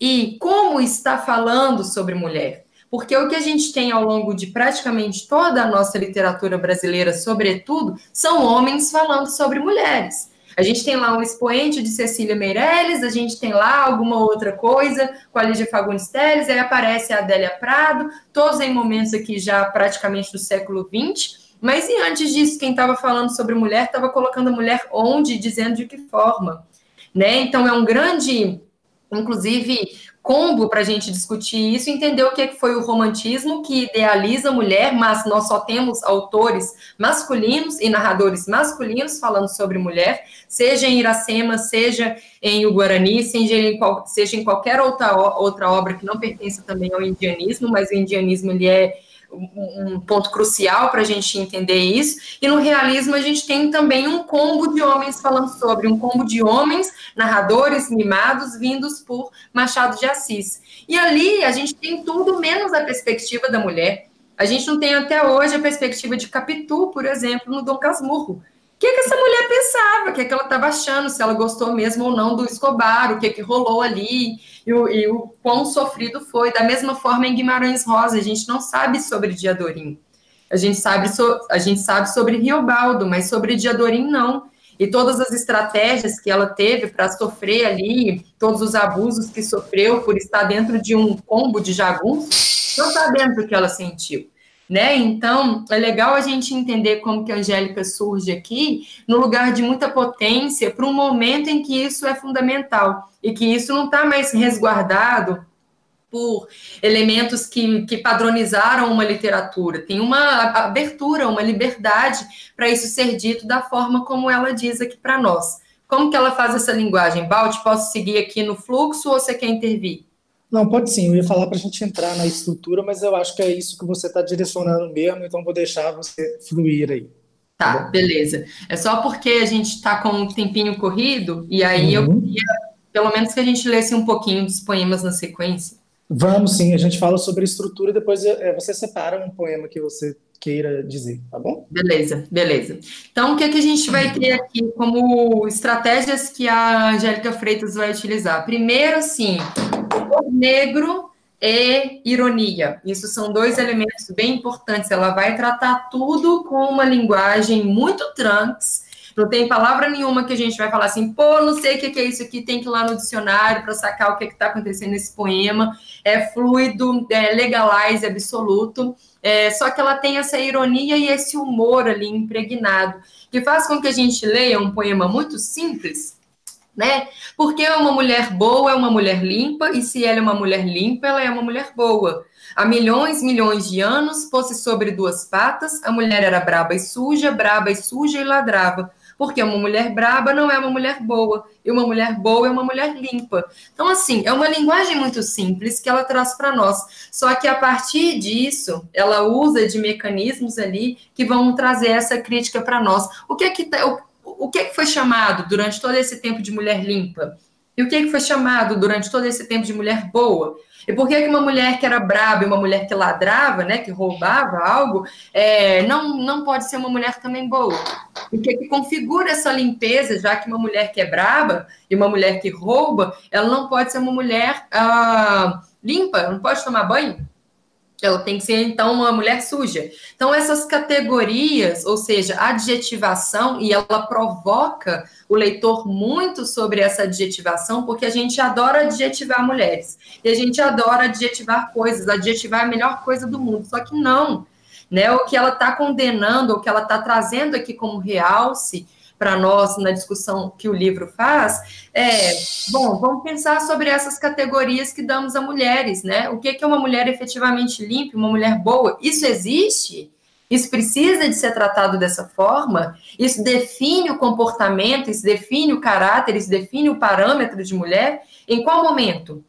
Speaker 2: e como está falando sobre mulher? Porque o que a gente tem ao longo de praticamente toda a nossa literatura brasileira, sobretudo, são homens falando sobre mulheres. A gente tem lá um expoente de Cecília Meirelles, a gente tem lá alguma outra coisa com a Lígia Fagundes Teles, aí aparece a Adélia Prado, todos em momentos aqui já praticamente do século XX. Mas e antes disso, quem estava falando sobre mulher estava colocando a mulher onde, dizendo de que forma. Né? Então é um grande, inclusive, combo para a gente discutir isso, entender o que, é que foi o romantismo que idealiza a mulher, mas nós só temos autores masculinos e narradores masculinos falando sobre mulher, seja em Iracema, seja em O Guarani, seja em, qual, seja em qualquer outra, outra obra que não pertença também ao indianismo, mas o indianismo ele é um ponto crucial para a gente entender isso. E no realismo a gente tem também um combo de homens falando sobre, um combo de homens, narradores mimados, vindos por Machado de Assis. E ali a gente tem tudo menos a perspectiva da mulher. A gente não tem até hoje a perspectiva de Capitu, por exemplo, no Dom Casmurro que, que essa mulher pensava, o que, que ela estava achando, se ela gostou mesmo ou não do Escobar, o que, que rolou ali, e o, e o quão sofrido foi. Da mesma forma, em Guimarães Rosa, a gente não sabe sobre Diadorim. A gente sabe, so, a gente sabe sobre Riobaldo, mas sobre Diadorim não. E todas as estratégias que ela teve para sofrer ali, todos os abusos que sofreu por estar dentro de um combo de jagunços, não sabemos o que ela sentiu né? Então, é legal a gente entender como que a Angélica surge aqui, no lugar de muita potência, para um momento em que isso é fundamental e que isso não está mais resguardado por elementos que, que padronizaram uma literatura. Tem uma abertura, uma liberdade para isso ser dito da forma como ela diz aqui para nós. Como que ela faz essa linguagem? Balt, posso seguir aqui no fluxo ou você quer intervir?
Speaker 1: Não, pode sim. Eu ia falar para a gente entrar na estrutura, mas eu acho que é isso que você está direcionando mesmo, então vou deixar você fluir aí.
Speaker 2: Tá, tá beleza. É só porque a gente está com um tempinho corrido, e aí uhum. eu queria, pelo menos, que a gente lesse um pouquinho dos poemas na sequência.
Speaker 1: Vamos sim, a gente fala sobre estrutura, depois é, você separa um poema que você queira dizer, tá bom?
Speaker 2: Beleza, beleza. Então, o que, é que a gente vai ter aqui como estratégias que a Angélica Freitas vai utilizar? Primeiro, assim, negro e ironia. Isso são dois elementos bem importantes. Ela vai tratar tudo com uma linguagem muito trans. Não tem palavra nenhuma que a gente vai falar assim, pô, não sei o que é isso aqui, tem que ir lá no dicionário para sacar o que é está acontecendo nesse poema. É fluido, é legalize absoluto. É, só que ela tem essa ironia e esse humor ali impregnado, que faz com que a gente leia um poema muito simples, né? Porque uma mulher boa é uma mulher limpa, e se ela é uma mulher limpa, ela é uma mulher boa. Há milhões, milhões de anos, pôs-se sobre duas patas, a mulher era braba e suja, braba e suja e ladrava. Porque uma mulher braba não é uma mulher boa, e uma mulher boa é uma mulher limpa. Então, assim, é uma linguagem muito simples que ela traz para nós. Só que a partir disso, ela usa de mecanismos ali que vão trazer essa crítica para nós. O que é que tá, o, o que é que foi chamado durante todo esse tempo de mulher limpa? E o que, é que foi chamado durante todo esse tempo de mulher boa? E por que, uma mulher que era braba e uma mulher que ladrava, né, que roubava algo, é, não, não pode ser uma mulher também boa? O que, que configura essa limpeza, já que uma mulher que é braba e uma mulher que rouba, ela não pode ser uma mulher ah, limpa, não pode tomar banho? Ela tem que ser, então, uma mulher suja. Então, essas categorias, ou seja, adjetivação, e ela provoca o leitor muito sobre essa adjetivação, porque a gente adora adjetivar mulheres. E a gente adora adjetivar coisas. Adjetivar é a melhor coisa do mundo. Só que não. Né? O que ela está condenando, o que ela está trazendo aqui como realce, para nós na discussão que o livro faz, é, bom, vamos pensar sobre essas categorias que damos a mulheres, né? O que é uma mulher efetivamente limpa, uma mulher boa? Isso existe? Isso precisa de ser tratado dessa forma? Isso define o comportamento, isso define o caráter, isso define o parâmetro de mulher? Em qual momento?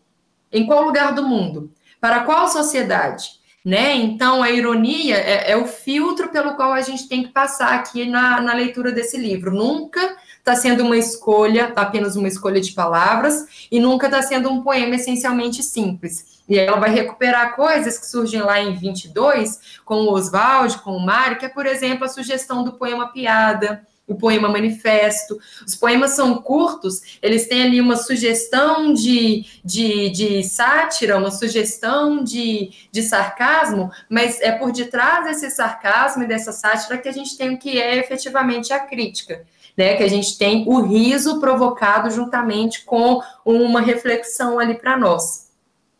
Speaker 2: Em qual lugar do mundo? Para qual sociedade? Né? Então, a ironia é, é, o filtro pelo qual a gente tem que passar aqui na, na leitura desse livro. Nunca está sendo uma escolha, apenas uma escolha de palavras, e nunca está sendo um poema essencialmente simples. E ela vai recuperar coisas que surgem lá em 22, com o Oswald, com o Mário, que é, por exemplo, a sugestão do poema Piada, o poema manifesto. Os poemas são curtos, eles têm ali uma sugestão de, de, de sátira, uma sugestão de, de sarcasmo, mas é por detrás desse sarcasmo e dessa sátira que a gente tem o que é efetivamente a crítica. Né, que a gente tem o riso provocado juntamente com uma reflexão ali para nós.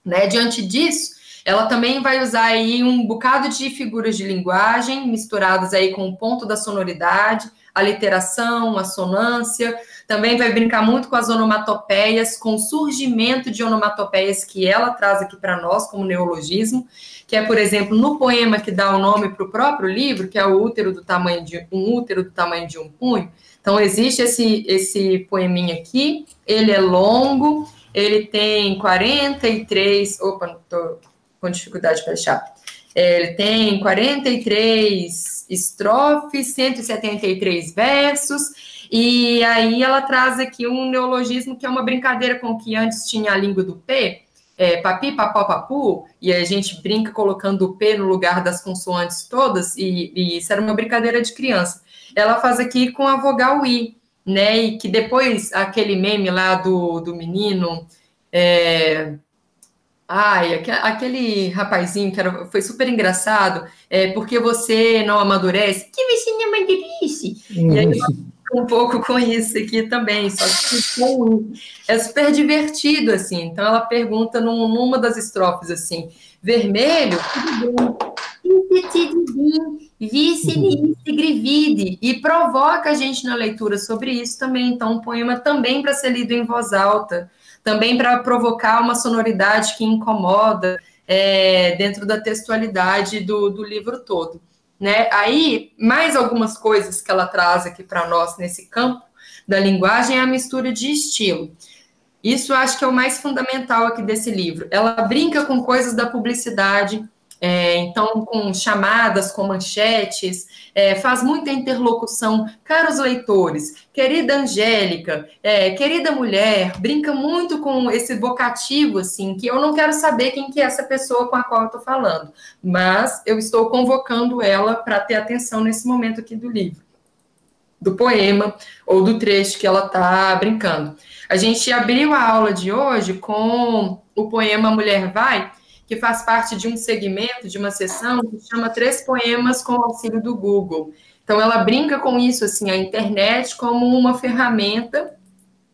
Speaker 2: Né? Diante disso, ela também vai usar aí um bocado de figuras de linguagem misturadas aí com o ponto da sonoridade, a literação, a sonância. Também vai brincar muito com as onomatopeias, com o surgimento de onomatopeias que ela traz aqui para nós como neologismo, que é, por exemplo, no poema que dá o nome para o próprio livro, que é o útero do tamanho de um útero do tamanho de um punho. Então existe esse esse poeminha aqui, ele é longo, ele tem 43, opa, estou com dificuldade para achar. É, ele tem 43 estrofes, 173 versos, e aí ela traz aqui um neologismo que é uma brincadeira com que antes tinha a língua do P, é, papi, papó, papu, e a gente brinca colocando o P no lugar das consoantes todas, e, e isso era uma brincadeira de criança. Ela faz aqui com a vogal I, né, e que depois aquele meme lá do, do menino, é, Ai, aquele rapazinho que era, foi super engraçado, é, porque você não amadurece, que não amadurece. Uhum. E aí um pouco com isso aqui também, só que é super divertido, assim. Então ela pergunta num, numa das estrofes assim: vermelho, bem, vice uhum. grivide, e provoca a gente na leitura sobre isso também. Então, um poema também para ser lido em voz alta também para provocar uma sonoridade que incomoda é, dentro da textualidade do, do livro todo. Né? Aí, mais algumas coisas que ela traz aqui para nós nesse campo da linguagem é a mistura de estilo. Isso acho que é o mais fundamental aqui desse livro. Ela brinca com coisas da publicidade, é, então, com chamadas, com manchetes, é, faz muita interlocução. Caros leitores, querida Angélica, é, querida mulher, brinca muito com esse vocativo, assim, que eu não quero saber quem que é essa pessoa com a qual eu estou falando, mas eu estou convocando ela para ter atenção nesse momento aqui do livro, do poema ou do trecho que ela está brincando. A gente abriu a aula de hoje com o poema Mulher Vai, que faz parte de um segmento, de uma sessão, que chama Três Poemas com Auxílio do Google. Então, ela brinca com isso, assim, a internet como uma ferramenta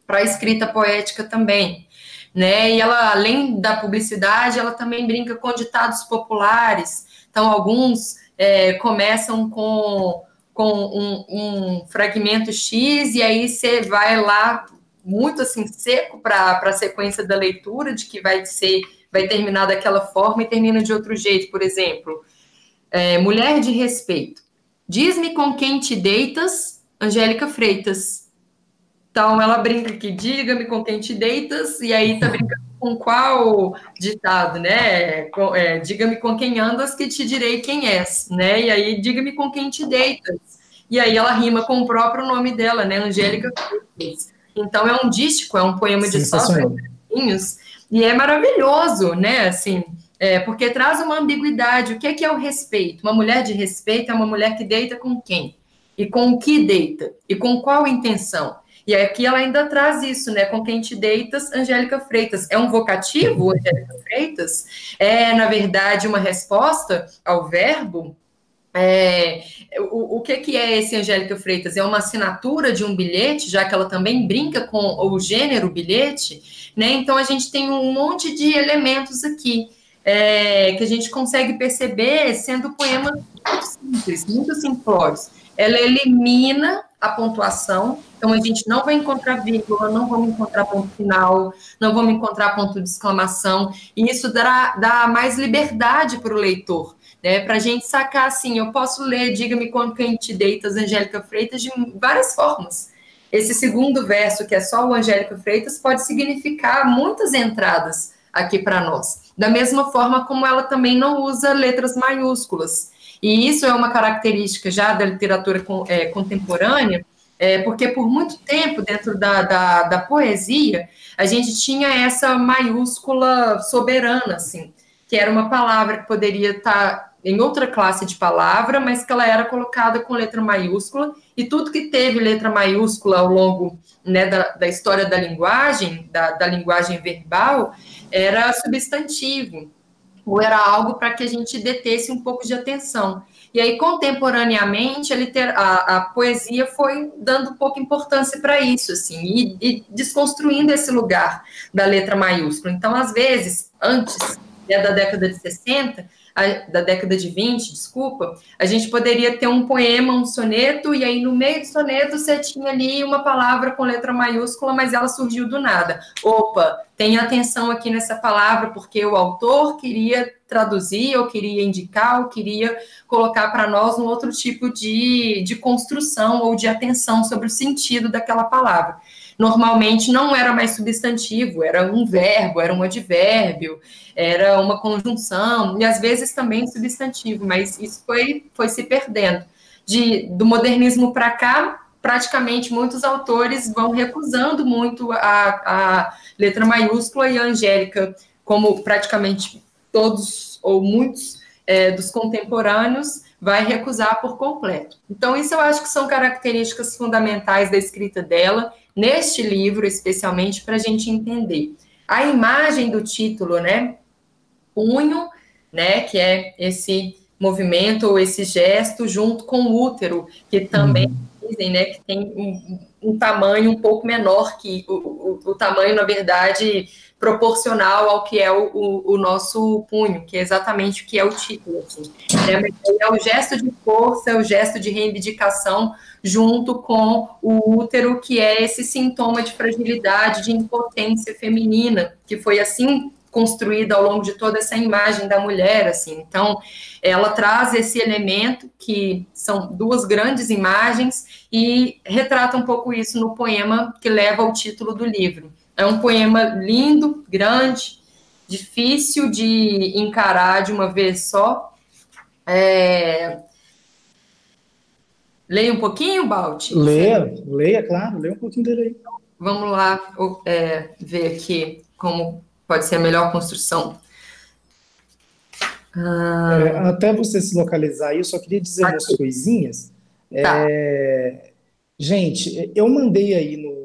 Speaker 2: para a escrita poética também. Né? E ela, além da publicidade, ela também brinca com ditados populares. Então, alguns é, começam com, com um, um fragmento X, e aí você vai lá muito assim seco para a sequência da leitura, de que vai ser, vai terminar daquela forma e termina de outro jeito, por exemplo. É, mulher de respeito. Diz-me com quem te deitas, Angélica Freitas. Então ela brinca que diga-me com quem te deitas, e aí tá brincando com qual ditado, né? É, diga-me com quem andas, que te direi quem és, né? E aí diga-me com quem te deitas. E aí ela rima com o próprio nome dela, né? Angélica Freitas. Então é um dístico, é um poema de só e é maravilhoso, né? Assim, é, porque traz uma ambiguidade. O que é, que é o respeito? Uma mulher de respeito é uma mulher que deita com quem? E com o que deita? E com qual intenção? E aqui ela ainda traz isso, né? Com quem te deitas, Angélica Freitas. É um vocativo, Angélica Freitas? É, na verdade, uma resposta ao verbo? É, o, o que, que é esse Angélica Freitas? É uma assinatura de um bilhete, já que ela também brinca com o gênero bilhete, né? Então a gente tem um monte de elementos aqui é, que a gente consegue perceber sendo poemas muito simples, muito simplórios. Ela elimina a pontuação, então a gente não vai encontrar vírgula, não vamos encontrar ponto final, não vamos encontrar ponto de exclamação, e isso dá mais liberdade para o leitor né? Para a gente sacar assim, eu posso ler, diga-me quando quem te deitas, Angélica Freitas, de várias formas. Esse segundo verso, que é só o Angélica Freitas, pode significar muitas entradas aqui para nós. Da mesma forma como ela também não usa letras maiúsculas. E isso é uma característica já da literatura é, contemporânea, é, porque por muito tempo, dentro da, da, da, poesia, a gente tinha essa maiúscula soberana, assim, que era uma palavra que poderia estar tá em outra classe de palavra, mas que ela era colocada com letra maiúscula, e tudo que teve letra maiúscula ao longo né, da, da, história da linguagem, da, da linguagem verbal, era substantivo, ou era algo para que a gente detesse um pouco de atenção. E aí, contemporaneamente, a, liter... a, a poesia foi dando pouca importância para isso, assim, e, e, desconstruindo esse lugar da letra maiúscula. Então, às vezes, antes né, da década de 60, da década de 20, desculpa, a gente poderia ter um poema, um soneto, e aí no meio do soneto você tinha ali uma palavra com letra maiúscula, mas ela surgiu do nada. Opa, tenha atenção aqui nessa palavra, porque o autor queria traduzir, ou queria indicar, ou queria colocar para nós um outro tipo de, de construção ou de atenção sobre o sentido daquela palavra normalmente não era mais substantivo, era um verbo, era um advérbio, era uma conjunção, e às vezes também substantivo, mas isso foi, foi se perdendo. De, do modernismo para cá, praticamente muitos autores vão recusando muito a, a letra maiúscula e a angélica, como praticamente todos ou muitos é, dos contemporâneos, vai recusar por completo. Então, isso eu acho que são características fundamentais da escrita dela, neste livro, especialmente, para a gente entender. A imagem do título, né? Punho, né? Que é esse movimento ou esse gesto junto com o útero, que também uhum. dizem, né? Que tem um, um, tamanho um pouco menor que o, o, o tamanho, na verdade, proporcional ao que é o, o, o, nosso punho, que é exatamente o que é o título. Assim. É, é o gesto de força, é o gesto de reivindicação junto com o útero, que é esse sintoma de fragilidade, de impotência feminina, que foi assim construída ao longo de toda essa imagem da mulher, assim. Então, ela traz esse elemento que são duas grandes imagens e retrata um pouco isso no poema que leva ao título do livro. É um poema lindo, grande, difícil de encarar de uma vez só. É... Leia um pouquinho, Balt?
Speaker 1: Leia, leia, claro, leia um pouquinho dele aí.
Speaker 2: Vamos lá é, ver aqui como pode ser a melhor construção.
Speaker 1: Ah... É, até você se localizar aí, eu só queria dizer aqui. umas coisinhas. Tá. É... Gente, eu mandei aí no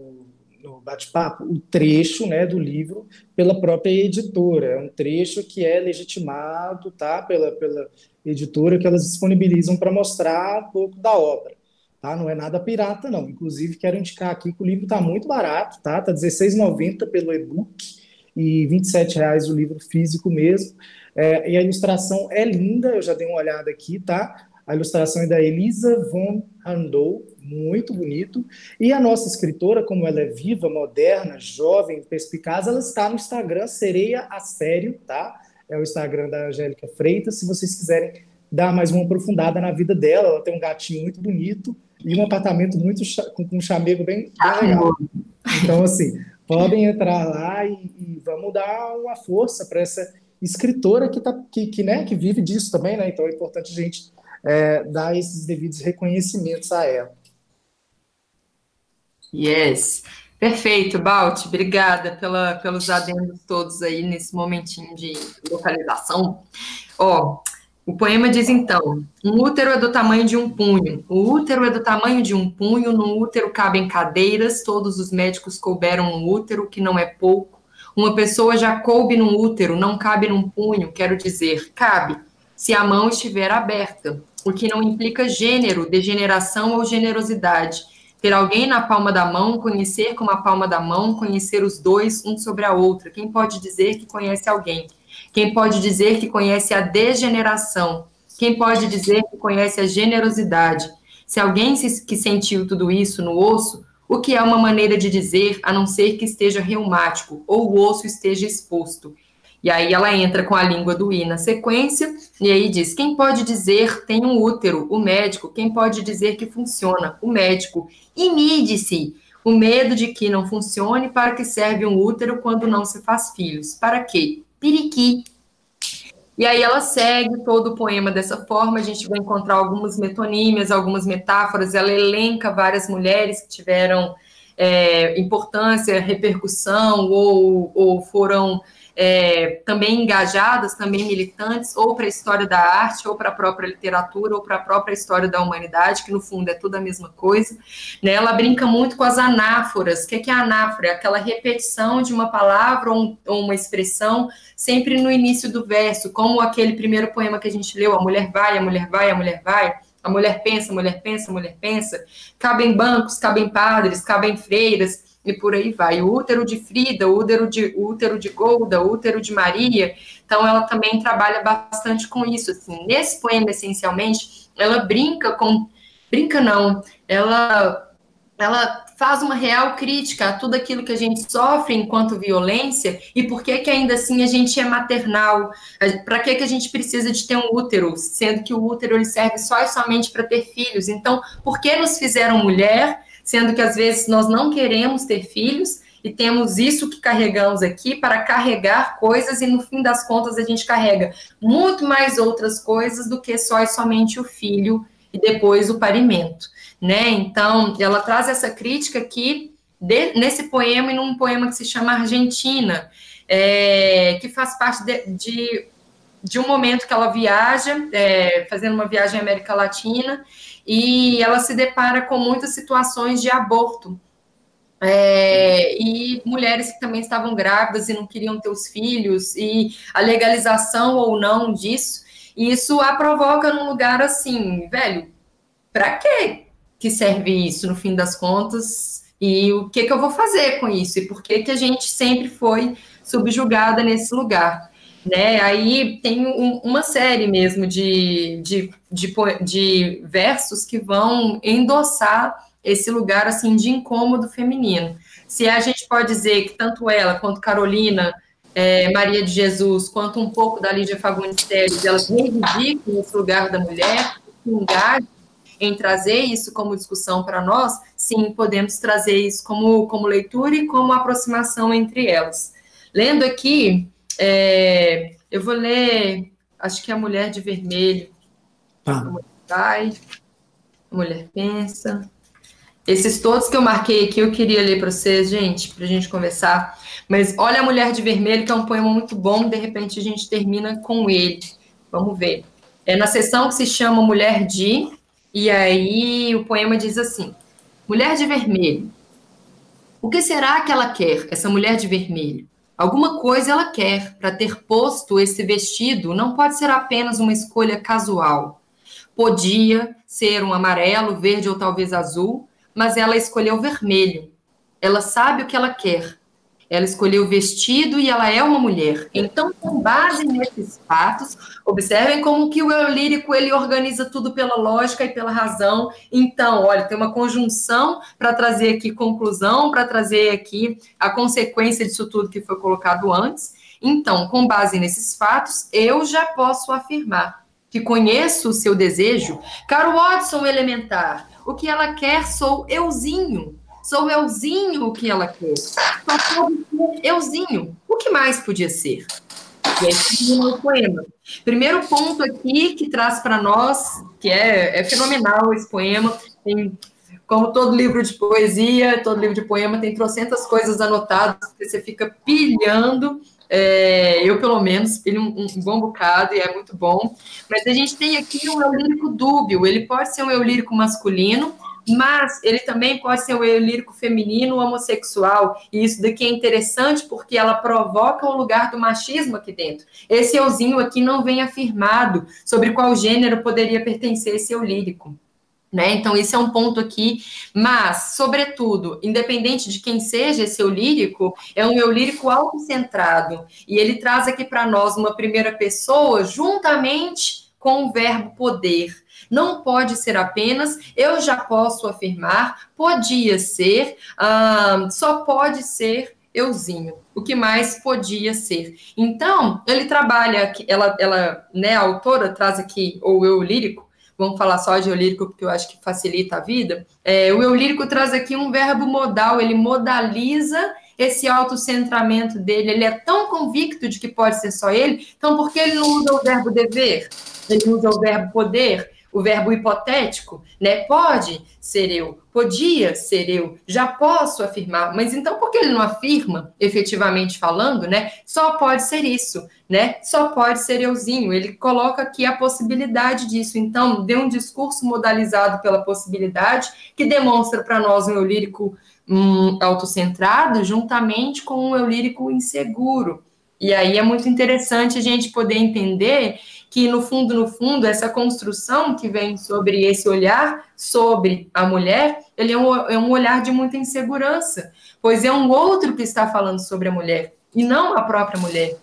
Speaker 1: bate-papo o trecho né, do livro pela própria editora. É um trecho que é legitimado tá, pela, pela editora, que elas disponibilizam para mostrar um pouco da obra. Tá? Não é nada pirata, não. Inclusive, quero indicar aqui que o livro está muito barato, tá? Está R$16,90 pelo e-book e R$27,00 o livro físico mesmo. É, e a ilustração é linda, eu já dei uma olhada aqui, tá? A ilustração é da Elisa von Handel, muito bonito. E a nossa escritora, como ela é viva, moderna, jovem, perspicaz, ela está no Instagram Sereia a Sério, tá? É o Instagram da Angélica Freitas. Se vocês quiserem dar mais uma aprofundada na vida dela, ela tem um gatinho muito bonito e um apartamento muito com um chamego bem, bem legal. Então, assim, podem entrar lá e, e vamos dar uma força para essa escritora que, tá, que, que, né, que vive disso também, né? Então é importante a gente é, dar esses devidos reconhecimentos a ela.
Speaker 2: Yes. Perfeito, Balt. Obrigada pela, pelos adendos todos aí nesse momentinho de localização. Ó, o poema diz então: um útero é do tamanho de um punho. O útero é do tamanho de um punho. No útero cabem cadeiras. Todos os médicos couberam no útero, que não é pouco. Uma pessoa já coube num útero, não cabe num punho. Quero dizer, cabe se a mão estiver aberta, o que não implica gênero, degeneração ou generosidade ter alguém na palma da mão, conhecer com a palma da mão, conhecer os dois, um sobre a outra. Quem pode dizer que conhece alguém? Quem pode dizer que conhece a degeneração? Quem pode dizer que conhece a generosidade? Se alguém que sentiu tudo isso no osso, o que é uma maneira de dizer, a não ser que esteja reumático ou o osso esteja exposto? E aí ela entra com a língua do I na sequência, e aí diz: quem pode dizer tem um útero? O médico. Quem pode dizer que funciona? O médico. E mide-se o medo de que não funcione, para que serve um útero quando não se faz filhos? Para quê? Piriqui. E aí ela segue todo o poema dessa forma, a gente vai encontrar algumas metonímias, algumas metáforas, ela elenca várias mulheres que tiveram é, importância, repercussão ou, ou foram é, também engajadas, também militantes, ou para a história da arte, ou para a própria literatura, ou para a própria história da humanidade, que no fundo é tudo a mesma coisa. Né? Ela brinca muito com as anáforas. O que é, anáfora? É aquela repetição de uma palavra ou, um, ou uma expressão sempre no início do verso, como aquele primeiro poema que a gente leu, a mulher vai, a mulher vai, a mulher vai. A mulher pensa, a mulher pensa, a mulher pensa. Cabem bancos, cabem padres, cabem freiras e por aí vai. O útero de Frida, o útero de, o útero de Golda, o útero de Maria. Então, ela também trabalha bastante com isso. Assim. Nesse poema, essencialmente, ela brinca com. Brinca, não. Ela. Ela faz uma real crítica a tudo aquilo que a gente sofre enquanto violência e por que que ainda assim a gente é maternal, para que que a gente precisa de ter um útero, sendo que o útero ele serve só e somente para ter filhos. Então, por que nos fizeram mulher sendo que às vezes nós não queremos ter filhos e temos isso que carregamos aqui para carregar coisas e no fim das contas a gente carrega muito mais outras coisas do que só e somente o filho e depois o parimento, né? Então, ela traz essa crítica aqui de, nesse poema e num poema que se chama Argentina, é, que faz parte de, de, de, um momento que ela viaja, é, fazendo uma viagem à América Latina, e ela se depara com muitas situações de aborto. É, e mulheres que também estavam grávidas e não queriam ter os filhos, e a legalização ou não disso, e isso a provoca num lugar assim, velho, para que que serve isso no fim das contas? E o que que eu vou fazer com isso? E por que que a gente sempre foi subjugada nesse lugar? Né? Aí tem um, uma série mesmo de, de, de, de, versos que vão endossar esse lugar assim de incômodo feminino. Se a gente pode dizer que tanto ela quanto Carolina, é, Maria de Jesus, quanto um pouco da Lídia Fagundes elas reivindicam esse lugar da mulher, engajam em trazer isso como discussão para nós, sim, podemos trazer isso como, como leitura e como aproximação entre elas. Lendo aqui, é, eu vou ler, acho que é a Mulher de Vermelho. Tá. A mulher vai, a mulher pensa. Esses todos que eu marquei aqui, eu queria ler para vocês, gente, para a gente conversar. Mas olha a Mulher de Vermelho, que é um poema muito bom, de repente a gente termina com ele. Vamos ver. É na sessão que se chama Mulher de, e aí o poema diz assim: Mulher de Vermelho. O que será que ela quer, essa mulher de vermelho? Alguma coisa ela quer para ter posto esse vestido, não pode ser apenas uma escolha casual. Podia ser um amarelo, verde ou talvez azul, mas ela escolheu vermelho. Ela sabe o que ela quer. Ela escolheu o vestido e ela é uma mulher. Então, com base nesses fatos, observem como que o eu lírico ele organiza tudo pela lógica e pela razão. Então, olha, tem uma conjunção para trazer aqui conclusão, para trazer aqui a consequência disso tudo que foi colocado antes. Então, com base nesses fatos, eu já posso afirmar que conheço o seu desejo. Caro Watson elementar, o que ela quer sou euzinho Sou euzinho o que ela quer. Só pode ser euzinho. O que mais podia ser? E aí o poema. Primeiro ponto aqui que traz para nós, que é, é fenomenal esse poema, tem como todo livro de poesia, todo livro de poema tem trocentas coisas anotadas que você fica pilhando. É, eu, pelo menos, pilho um, um, bom bocado e é muito bom. Mas a gente tem aqui um eu lírico dúbio. Ele pode ser um eu lírico masculino, mas ele também pode ser um eu lírico feminino homossexual, e isso daqui é interessante porque ela provoca o lugar do machismo aqui dentro. Esse euzinho aqui não vem afirmado sobre qual gênero poderia pertencer esse eu lírico. Né? Então, esse é um ponto aqui, mas, sobretudo, independente de quem seja esse eu lírico, é um eu lírico autocentrado, e ele traz aqui para nós uma primeira pessoa juntamente com o verbo poder. Não pode ser apenas, eu já posso afirmar, podia ser, ah, só pode ser euzinho. O que mais podia ser? Então, ele trabalha, ela, ela, né, a autora traz aqui, ou eu lírico, vamos falar só de eu lírico, porque eu acho que facilita a vida. É, o eu lírico traz aqui um verbo modal, ele modaliza esse autocentramento dele, ele é tão convicto de que pode ser só ele, então por que ele não usa o verbo dever? Ele usa o verbo poder? O verbo hipotético, né? Pode ser eu, podia ser eu, já posso afirmar, mas então por que ele não afirma, efetivamente falando, né? Só pode ser isso, né? Só pode ser euzinho. Ele coloca aqui a possibilidade disso. Então, deu um discurso modalizado pela possibilidade que demonstra para nós um eu lírico hum, autocentrado juntamente com um eu lírico inseguro. E aí é muito interessante a gente poder entender que no fundo, no fundo, essa construção que vem sobre esse olhar sobre a mulher, ele é um, é um olhar de muita insegurança, pois é um outro que está falando sobre a mulher, e não a própria mulher.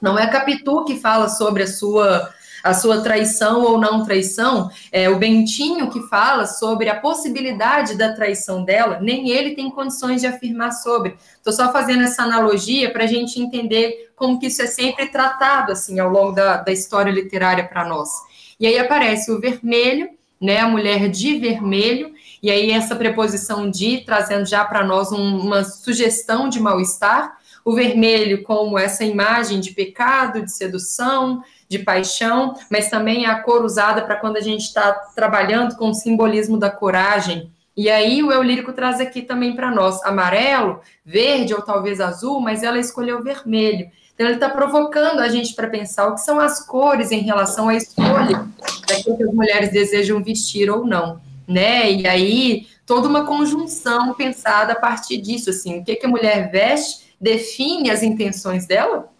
Speaker 2: Não é Capitu que fala sobre a sua a sua traição ou não traição, é o Bentinho que fala sobre a possibilidade da traição dela, nem ele tem condições de afirmar sobre. Estou só fazendo essa analogia para a gente entender como que isso é sempre tratado assim ao longo da, da história literária para nós. E aí aparece o vermelho, né, a mulher de vermelho, e aí essa preposição de trazendo já para nós um, uma sugestão de mal-estar, o vermelho como essa imagem de pecado, de sedução, de paixão, mas também a cor usada para quando a gente está trabalhando com o simbolismo da coragem. E aí o eu lírico traz aqui também para nós amarelo, verde ou talvez azul, mas ela escolheu vermelho. Então ele está provocando a gente para pensar o que são as cores em relação à escolha daquilo que as mulheres desejam vestir ou não, né? E aí toda uma conjunção pensada a partir disso, assim, o que, que a mulher veste define as intenções dela.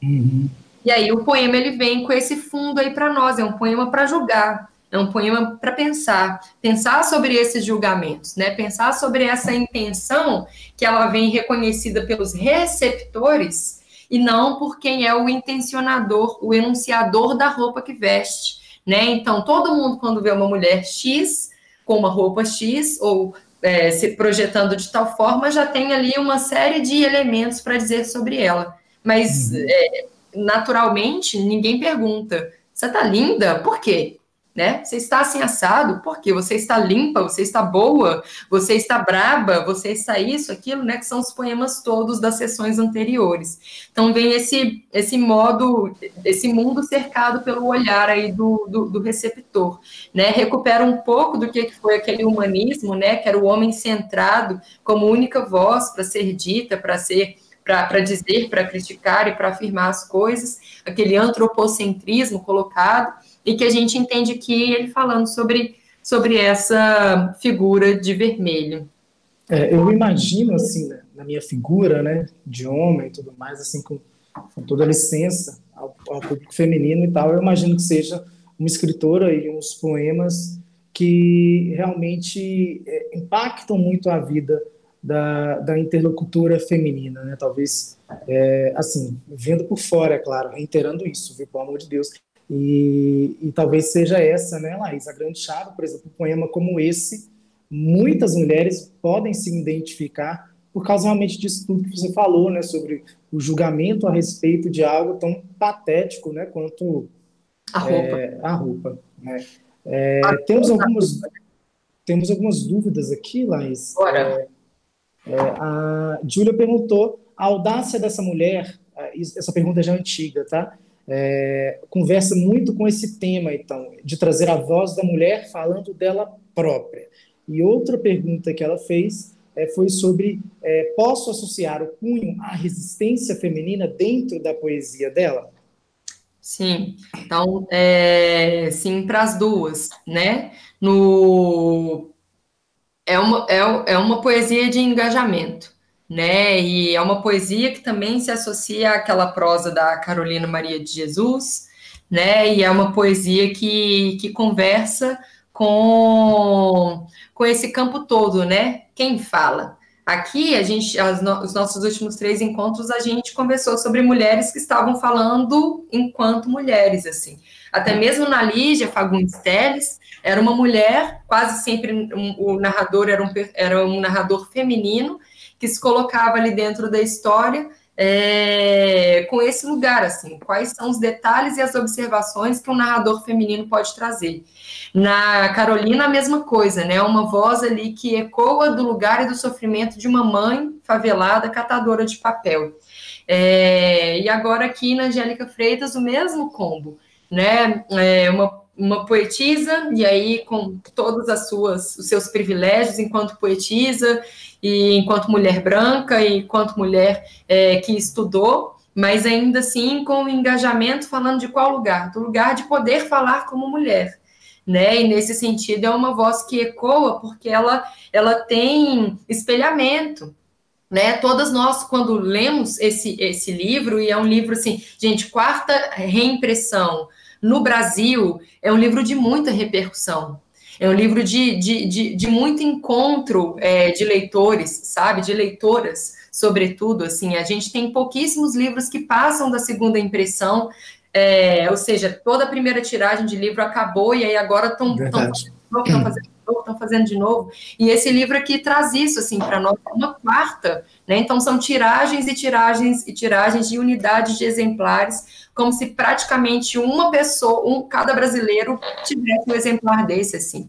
Speaker 2: Uhum. E aí o poema ele vem com esse fundo aí para nós, é um poema para julgar, é um poema para pensar, pensar sobre esses julgamentos, né? Pensar sobre essa intenção que ela vem reconhecida pelos receptores e não por quem é o intencionador, o enunciador da roupa que veste, né? Então todo mundo quando vê uma mulher X com uma roupa X ou é, se projetando de tal forma já tem ali uma série de elementos para dizer sobre ela. Mas uhum. é, naturalmente, ninguém pergunta: você está linda? Por quê? Né? Você está assim assado? Por quê? Você está limpa? Você está boa? Você está braba? Você está isso, aquilo, né? Que são os poemas todos das sessões anteriores. Então vem esse esse modo, esse mundo cercado pelo olhar aí do, do, do receptor, né? Recupera um pouco do que foi aquele humanismo, né? Que era o homem centrado como única voz para ser dita, para ser para dizer, para criticar e para afirmar as coisas, aquele antropocentrismo colocado, e que a gente entende aqui ele falando sobre, sobre essa figura de vermelho.
Speaker 1: É, eu imagino, assim, né, na minha figura, né, de homem e tudo mais, assim, com, com toda a licença ao, ao, público feminino e tal, eu imagino que seja uma escritora e uns poemas que realmente é, impactam muito a vida da, da interlocutora feminina, né? Talvez, é, assim, vendo por fora, é claro, reiterando isso, viu, pelo amor de Deus. E, e talvez seja essa, né, Laís, a grande chave, por exemplo, um poema como esse, muitas mulheres podem se identificar por causa realmente disso tudo que você falou, né, sobre o julgamento a respeito de algo tão patético, né, quanto
Speaker 2: a roupa.
Speaker 1: É, a roupa né? É, a temos roupa. algumas temos algumas dúvidas aqui, Laís.
Speaker 2: Bora.
Speaker 1: É, a Júlia perguntou a audácia dessa mulher, essa pergunta já é antiga, tá? É, conversa muito com esse tema, então, de trazer a voz da mulher falando dela própria. E outra pergunta que ela fez é, foi sobre é, posso associar o punho à resistência feminina dentro da poesia dela?
Speaker 2: Sim, então, é, sim, para as duas, né? No, é, uma, é, é uma poesia de engajamento, né? E é uma poesia que também se associa àquela prosa da Carolina Maria de Jesus, né? E é uma poesia que, que conversa com, com esse campo todo, né? Quem fala? Aqui, a gente, as, os nossos últimos três encontros, a gente conversou sobre mulheres que estavam falando enquanto mulheres, assim. Até mesmo na Lígia Fagundes Teles, era uma mulher, quase sempre um, o narrador era um, era um narrador feminino, que se colocava ali dentro da história é, com esse lugar, assim, quais são os detalhes e as observações que um narrador feminino pode trazer. Na Carolina, a mesma coisa, né? Uma voz ali que ecoa do lugar e do sofrimento de uma mãe favelada, catadora de papel. É, e agora aqui na Angélica Freitas, o mesmo combo, né? É uma uma poetisa, e aí com todos as suas, os seus privilégios enquanto poetisa, e enquanto mulher branca, e enquanto mulher é, que estudou, mas ainda assim com engajamento falando de qual lugar? Do lugar de poder falar como mulher. Né? E nesse sentido é uma voz que ecoa porque ela, ela tem espelhamento, né? Todas nós, quando lemos esse, esse livro, e é um livro assim, gente, quarta reimpressão, no Brasil, é um livro de muita repercussão. É um livro de, de, de, de muito encontro é, de leitores, sabe? De leitoras, sobretudo. Assim, a gente tem pouquíssimos livros que passam da segunda impressão, é, ou seja, toda a primeira tiragem de livro acabou e aí agora estão fazendo novo, estão fazendo de novo. E esse livro aqui traz isso, assim, para nós, uma quarta, né? Então, são tiragens e tiragens e tiragens de unidades de exemplares, como se praticamente uma pessoa, um, cada brasileiro tivesse um exemplar desse, assim,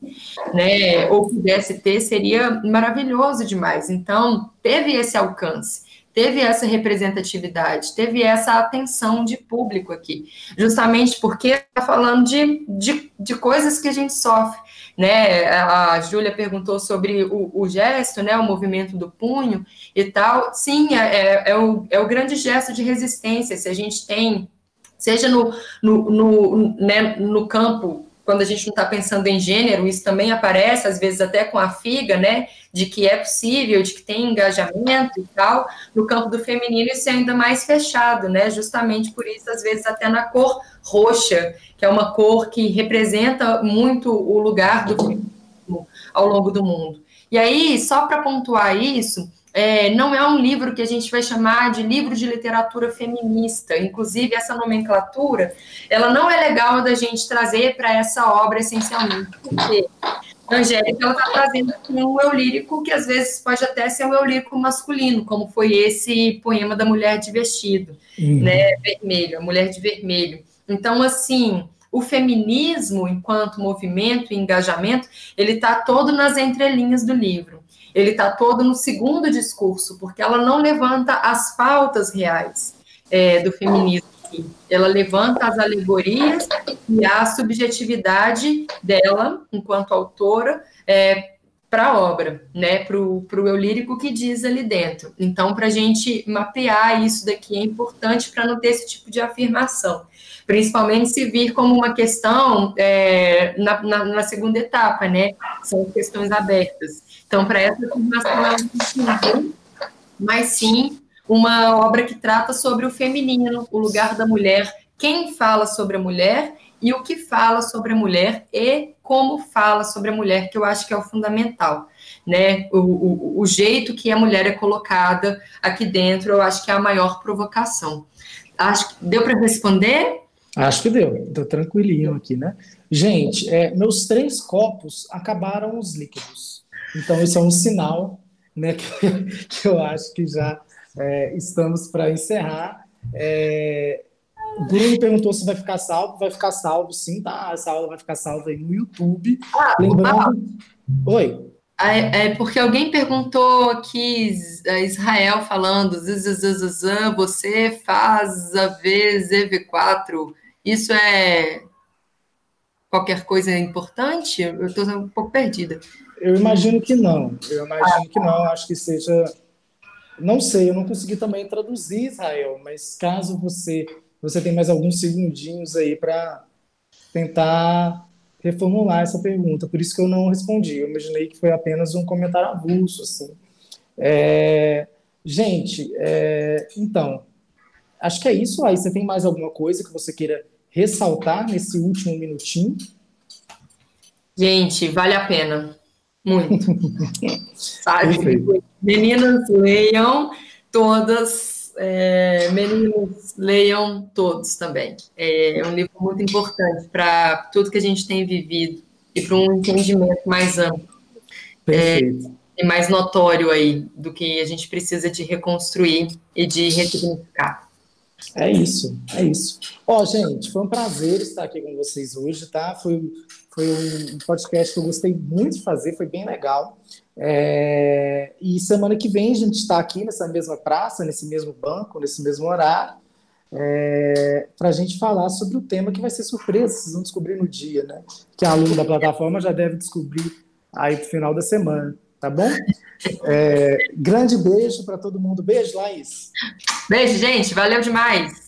Speaker 2: né? Ou pudesse ter, seria maravilhoso demais. Então, teve esse alcance teve essa representatividade, teve essa atenção de público aqui, justamente porque está falando de, de, de, coisas que a gente sofre, né? A Júlia perguntou sobre o, o, gesto, né? O movimento do punho e tal. Sim, é, é, é, o, é o grande gesto de resistência. Se a gente tem, seja no, no, no, né, no campo quando a gente não está pensando em gênero, isso também aparece, às vezes até com a figa, né, de que é possível, de que tem engajamento e tal. No campo do feminino, isso é ainda mais fechado, né, justamente por isso, às vezes, até na cor roxa, que é uma cor que representa muito o lugar do feminismo ao longo do mundo. E aí, só para pontuar isso, é, não é um livro que a gente vai chamar de livro de literatura feminista. Inclusive, essa nomenclatura, ela não é legal da gente trazer para essa obra essencialmente. Porque a Angélica está trazendo um eu lírico que às vezes pode até ser um eu lírico masculino, como foi esse poema da mulher de vestido, uhum. né, vermelho, a mulher de vermelho. Então, assim, o feminismo, enquanto movimento e engajamento, ele está todo nas entrelinhas do livro ele está todo no segundo discurso, porque ela não levanta as pautas reais é, do feminismo. Ela levanta as alegorias e a subjetividade dela, enquanto autora, é, para a obra, né, para o eu lírico que diz ali dentro. Então, para a gente mapear isso daqui é importante para não ter esse tipo de afirmação, principalmente se vir como uma questão é, na, na, na, segunda etapa, né, são questões abertas. Então, para essa afirmação, ela não mas sim uma obra que trata sobre o feminino, o lugar da mulher, quem fala sobre a mulher e o que fala sobre a mulher e como fala sobre a mulher, que eu acho que é o fundamental, né? O, o, o jeito que a mulher é colocada aqui dentro, eu acho que é a maior provocação. Acho que deu para responder?
Speaker 1: Acho que deu, estou tranquilinho aqui, né? Gente, é, meus três copos acabaram os líquidos. Então, isso é um sinal né, que, que eu acho que já é, estamos para encerrar. É, o Bruno perguntou se vai ficar salvo. Vai ficar salvo, sim, tá? Essa aula vai ficar salva aí no YouTube. Ah, Lembrando. Ah,
Speaker 2: Oi. É, é, porque alguém perguntou aqui, é, Israel falando, você faz a VZV4, isso é qualquer coisa importante? Eu estou um pouco perdida.
Speaker 1: Eu imagino que não, eu imagino que não, acho que seja não sei, eu não consegui também traduzir, Israel, mas caso você você tem mais alguns segundinhos aí para tentar reformular essa pergunta. Por isso que eu não respondi. Eu imaginei que foi apenas um comentário avulso, assim. É, gente, é, então, acho que é isso. Aí você tem mais alguma coisa que você queira ressaltar nesse último minutinho?
Speaker 2: Gente, vale a pena. Muito. Sabe? Perfeito. Meninas, leiam todas. É, meninos, leiam todos também. É um livro muito importante para tudo que a gente tem vivido e para um entendimento mais amplo. Perfeito. É, e mais notório aí do que a gente precisa de reconstruir e de ressignificar.
Speaker 1: É isso, é isso. Ó, gente, foi um prazer estar aqui com vocês hoje, tá? Foi, foi um podcast que eu gostei muito de fazer, foi bem legal. É, e semana que vem a gente está aqui nessa mesma praça, nesse mesmo banco, nesse mesmo horário, é, para a gente falar sobre o tema que vai ser surpresa, vocês vão descobrir no dia, né? Que aluno da plataforma já deve descobrir aí no final da semana, tá bom? É, grande beijo para todo mundo. Beijo, Laís.
Speaker 2: Beijo, gente. Valeu demais.